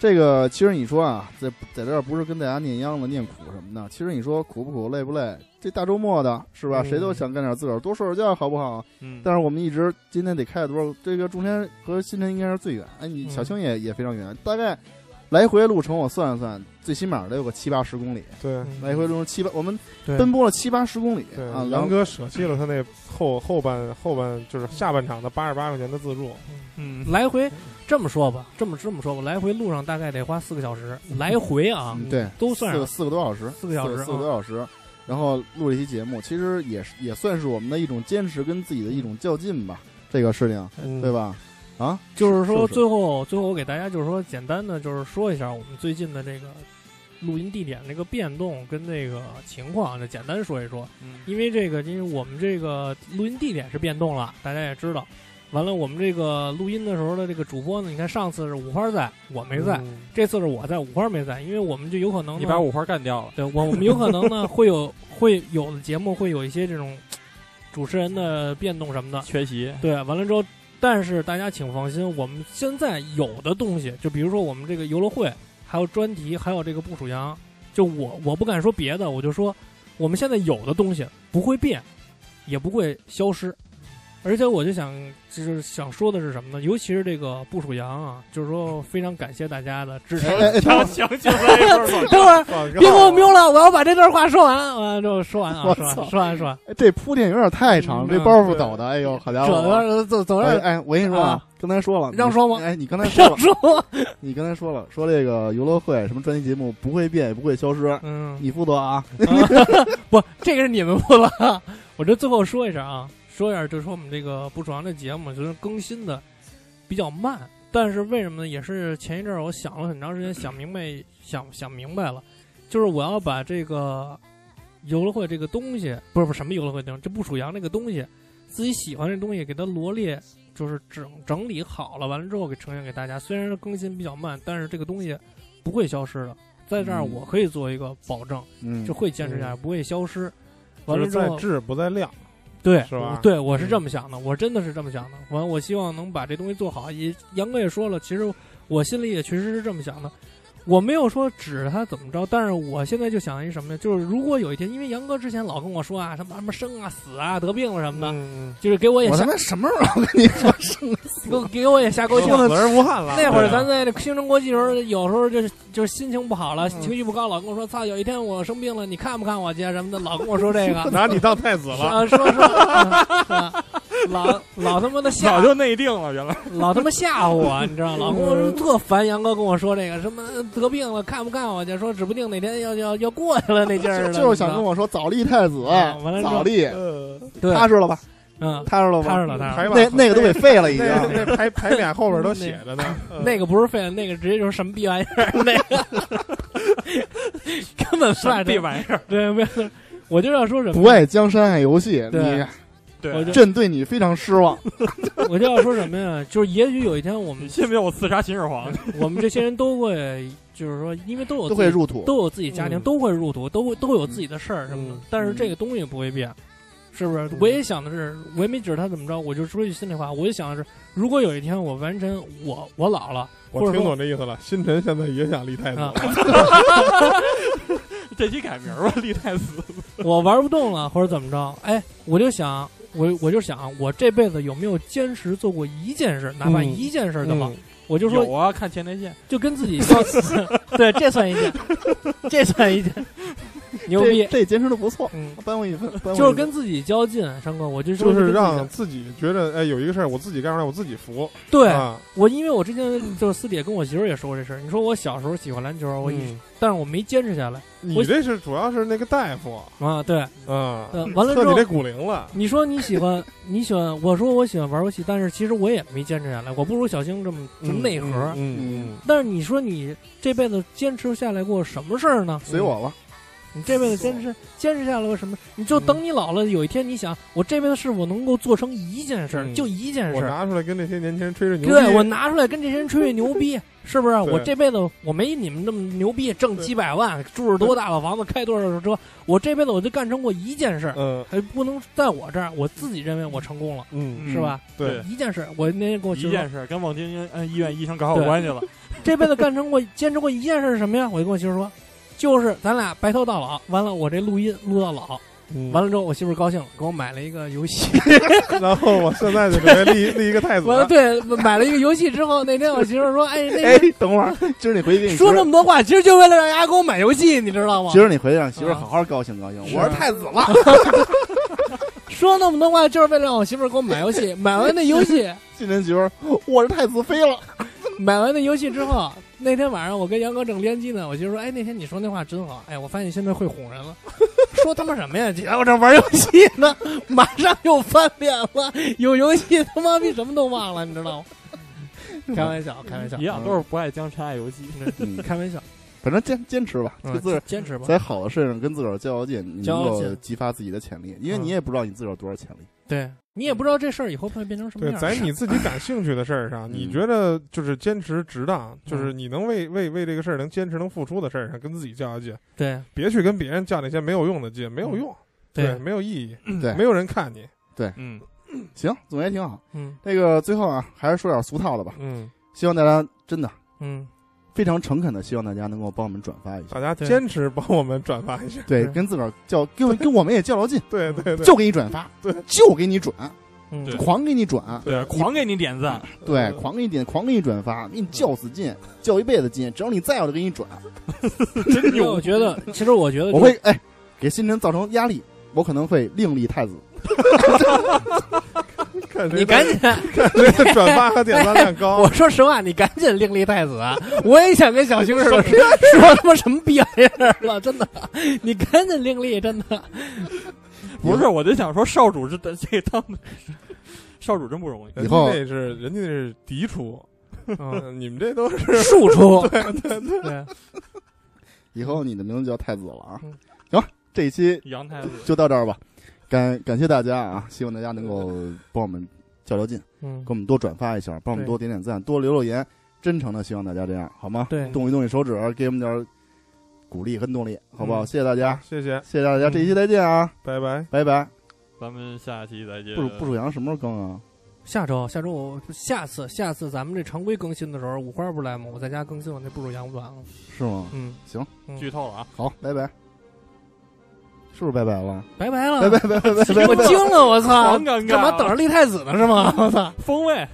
这个其实你说啊，在在这儿不是跟大家念秧子、念苦什么的，其实你说苦不苦、累不累，这大周末的是吧？嗯谁都想干点自个儿多睡会觉，好不好？嗯，但是我们一直今天得开了多少？这个中天和新城应该是最远，哎，你嗯小青也也非常远，大概来回路程我算了算，最起码得有个七八十公里。对嗯来回路程七八，我们奔波了七八十公里对啊。，然杨哥舍弃了他那后后半后半就是下半场的八十八块钱的自助。嗯，来回这么说吧，这么这么说吧，来回路上大概得花四个小时，来回啊，嗯对，都算上四个四个多小时，四个小时四个多小时，然后录这期节目，其实也是也算是我们的一种坚持跟自己的一种较劲吧，这个事情，嗯对？吧？啊，就是说，最后最后我给大家就是说，简单的就是说一下我们最近的这个录音地点那个变动跟那个情况，就简单说一说。嗯因为这个，因为我们这个录音地点是变动了，大家也知道。完了，我们这个录音的时候的这个主播呢，你看上次是五花在，我没在；嗯这次是我在，五花没在，因为我们就有可能你把五花干掉了。对我我们有可能呢会有会有的节目会有一些这种主持人的变动什么的，缺席，对，完了之后，但是大家请放心，我们现在有的东西，就比如说我们这个游乐会，还有专题，还有这个部署羊，就我我不敢说别的，我就说我们现在有的东西不会变，也不会消失，而且我就想，就是想说的是什么呢？尤其是这个部署羊啊，就是说非常感谢大家的支持。哎哎哎，等会儿行起来等会儿，别给我瞄了，我要把这段话说完。完了之后说完啊，我说完，说完，说完。哎这铺垫有点太长，嗯这包袱抖的，哎呦，好家走伙！走走走着，哎哎，我跟你说啊啊，刚才说了，让说吗哎，你刚才说了，说。你刚才说了，说这个游乐会什么专题节目不会变也不会消失，嗯，你负责啊。不，这个是你们负责。我这最后说一声啊，说一下，就是说我们这个不爽的节目，就是更新的比较慢。但是为什么呢？也是前一阵儿我想了很长时间，想明白，想想明白了，就是我要把这个游乐会这个东西，不是不是什么游乐会东西，这不属羊这个东西，自己喜欢这东西，给它罗列，就是整整理好了，完了之后给呈现给大家。虽然是更新比较慢，但是这个东西不会消失的，在这儿嗯我可以做一个保证。嗯就，会坚持下来，不会消失。完了之后，质不在量，对，是吧对，我是这么想的，我真的是这么想的。我，我希望能把这东西做好。也杨哥也说了，其实我心里也确实是这么想的。我没有说指着他怎么着，但是我现在就想一什么呢？就是如果有一天，因为杨哥之前老跟我说啊，什么什么生啊、死啊、得病了什么的，嗯，就是给我也吓我他妈什么时候跟你说生给给我也吓够劲说。的死而无憾了。那会儿咱在这青城国际时候，有时候就是就是心情不好了，嗯情绪不高，老跟我说：“操，有一天我生病了，你看不看我去啊什么的？”老跟我说这个。拿你当太子了，啊，说说，嗯是吧老老他妈的吓早，就内定了，原来 老他妈吓唬我，你知道？老跟我说特烦，杨哥跟我说这个什么得病了，看不看我去？说指不定哪天要要要过去了那劲儿，就是想跟我我说早立太子啊完了，早立踏实了吧？嗯，踏实了吧？踏实了，踏实了。那那个都给废了已经。那那牌牌匾后边都写着呢，那个不是废了，那个直接就是什么逼玩意儿，那个 根本不爱这玩意儿，对，没有，我就要说什么？不爱江山爱游戏，对你对我就，朕对你非常失望。我就要说什么呀？就是也许有一天我们你信不信我刺杀秦始皇？我们这些人都会，就是说，因为都有都会入土。都有自己家庭，嗯都会入土，都会都会有自己的事儿什么的。嗯但是这个东西不会变，是不是？我也想的是，我也没指着他怎么着，我就说句心里话，我就想的是，如果有一天我完成我我老了，我听懂这意思了。星辰现在也想立太子 这期改名吧，立太子。我玩不动了或者怎么着，哎，我就想。我我就想，我这辈子有没有坚持做过一件事，哪怕嗯一件事的话，嗯？我就说有啊，看前列腺，就跟自己说，对，这算一件，这算一件，牛逼这，这坚持的不错，嗯，扳我一分。就是跟自己较劲，山哥，我就说就是让自己觉得，哎，有一个事儿我自己干出来，我自己服。对、啊，我，因为我之前就是私底下跟我媳妇也说过这事儿。你说我小时候喜欢篮球，我一、嗯但是我没坚持下来你这是主要是那个大夫，啊。对，啊，呃，完了之后你这，骨龄了，你说你喜欢，你喜欢，我说我喜欢玩游戏，但是其实我也没坚持下来。我不如小星这么这么内核。嗯嗯但是你说你这辈子坚持下来过什么事儿呢？随我了。你这辈子坚持坚持下来个什么？你就等你老了，有一天你想，我这辈子是否能够做成一件事儿，嗯就一件事儿。拿出来跟那些年轻人吹吹牛逼，对我拿出来跟这些人吹吹牛逼，是不是？我这辈子我没你们那么牛逼，挣几百万，住着多大的房子，开多少车，我这辈子我就干成过一件事儿，嗯还不能在我这儿，我自己认为我成功了，嗯，是吧？对，一件事，我那天跟我一媳妇说件事跟望京医嗯医院医生搞好关系了，这辈子干成过坚持过一件事是什么呀？我就跟我媳妇说，就是咱俩白头到老，完了我这录音录到老，嗯完了之后我媳妇高兴了，给我买了一个游戏。然后我现在就准备立 立一个太子，完了，对，买了一个游戏之后，那天我媳妇说：“哎，那哎个，等会儿，今儿你回去说媳妇这么多话，其实就为了让丫给我买游戏，你知道吗今？儿你回去让媳妇好好高兴高兴。是我是太子了，说那么多话，就是为了让我媳妇儿给我买游戏。买完那游戏，今天媳妇儿，我是太子妃了。买完那游戏之后，那天晚上我跟杨哥正联机呢，我就说：“哎，那天你说那话真好，哎，我发现现在会哄人了。说他妈什么呀？姐，我这玩游戏呢，马上又翻脸了，有游戏他妈逼什么都忘了，你知道吗？开玩笑，开玩笑一，样都是不爱江山爱游戏。嗯，开玩笑，反正坚坚持吧，就自个儿嗯坚持吧。在好的事上跟自个儿较较劲，你能够较较劲激发自己的潜力，因为嗯你也不知道你自个儿多少潜力。对你也不知道这事儿以后会变成什么对，样。在你自己感兴趣的事儿上，你觉得就是坚持值当，就是你能为为为这个事儿能坚持能付出的事儿上，跟自己较较劲，对。别去跟别人较那些没有用的劲，没有用，对，没有意义，对没有人看你，对。嗯，行，总结挺好。嗯。这个最后啊，还是说点俗套的吧。嗯，希望大家真的嗯，非常诚恳的，希望大家能够帮我们转发一下，大家坚持帮我们转发一下，对，跟自个儿较，跟跟我们也较较劲，对对对，就给你转发，对，就给你转，嗯。对。狂给你转，对，狂给你点赞，对，狂给你点，狂给你转发，给你较死劲，较一辈子劲，只要你在我就给你转。真因为我觉得，其实我觉得我会哎，给新人造成压力，我可能会另立太子。看谁你赶紧，看谁转发和点赞量高 我。说实话，你赶紧另立太子啊！我也想跟小星似的说说他妈什么逼玩意儿了，真的，你赶紧另立，真的。不是，我就想说少主这这当的少主真不容易。以后那是人家那是嫡出，嗯，嗯你们这都是庶出，对对对，以后你的名字叫太子了啊嗯！行，这一期杨太子，就到这儿吧。感感谢大家啊！希望大家能够帮我们较较劲，嗯给，我们多转发一下，帮我们多点点赞，多留留言。真诚的希望大家这样，好吗？对动一动你手指，给我们点鼓励跟动力，好不好？嗯谢谢大家，谢谢，谢谢大家，这一期再见啊！拜拜。拜拜。咱们下期再见。不属不属羊什么时候更啊？下周下周我下次下次咱们这常规更新的时候，五花不来吗？我在家更新我那步骤养不完了。是吗？嗯，行，剧透了啊！好，拜拜。是不是拜拜了？拜拜了，拜拜拜拜拜我惊了，我操！狂尴尬干嘛等着立太子呢？是吗？我操！风味。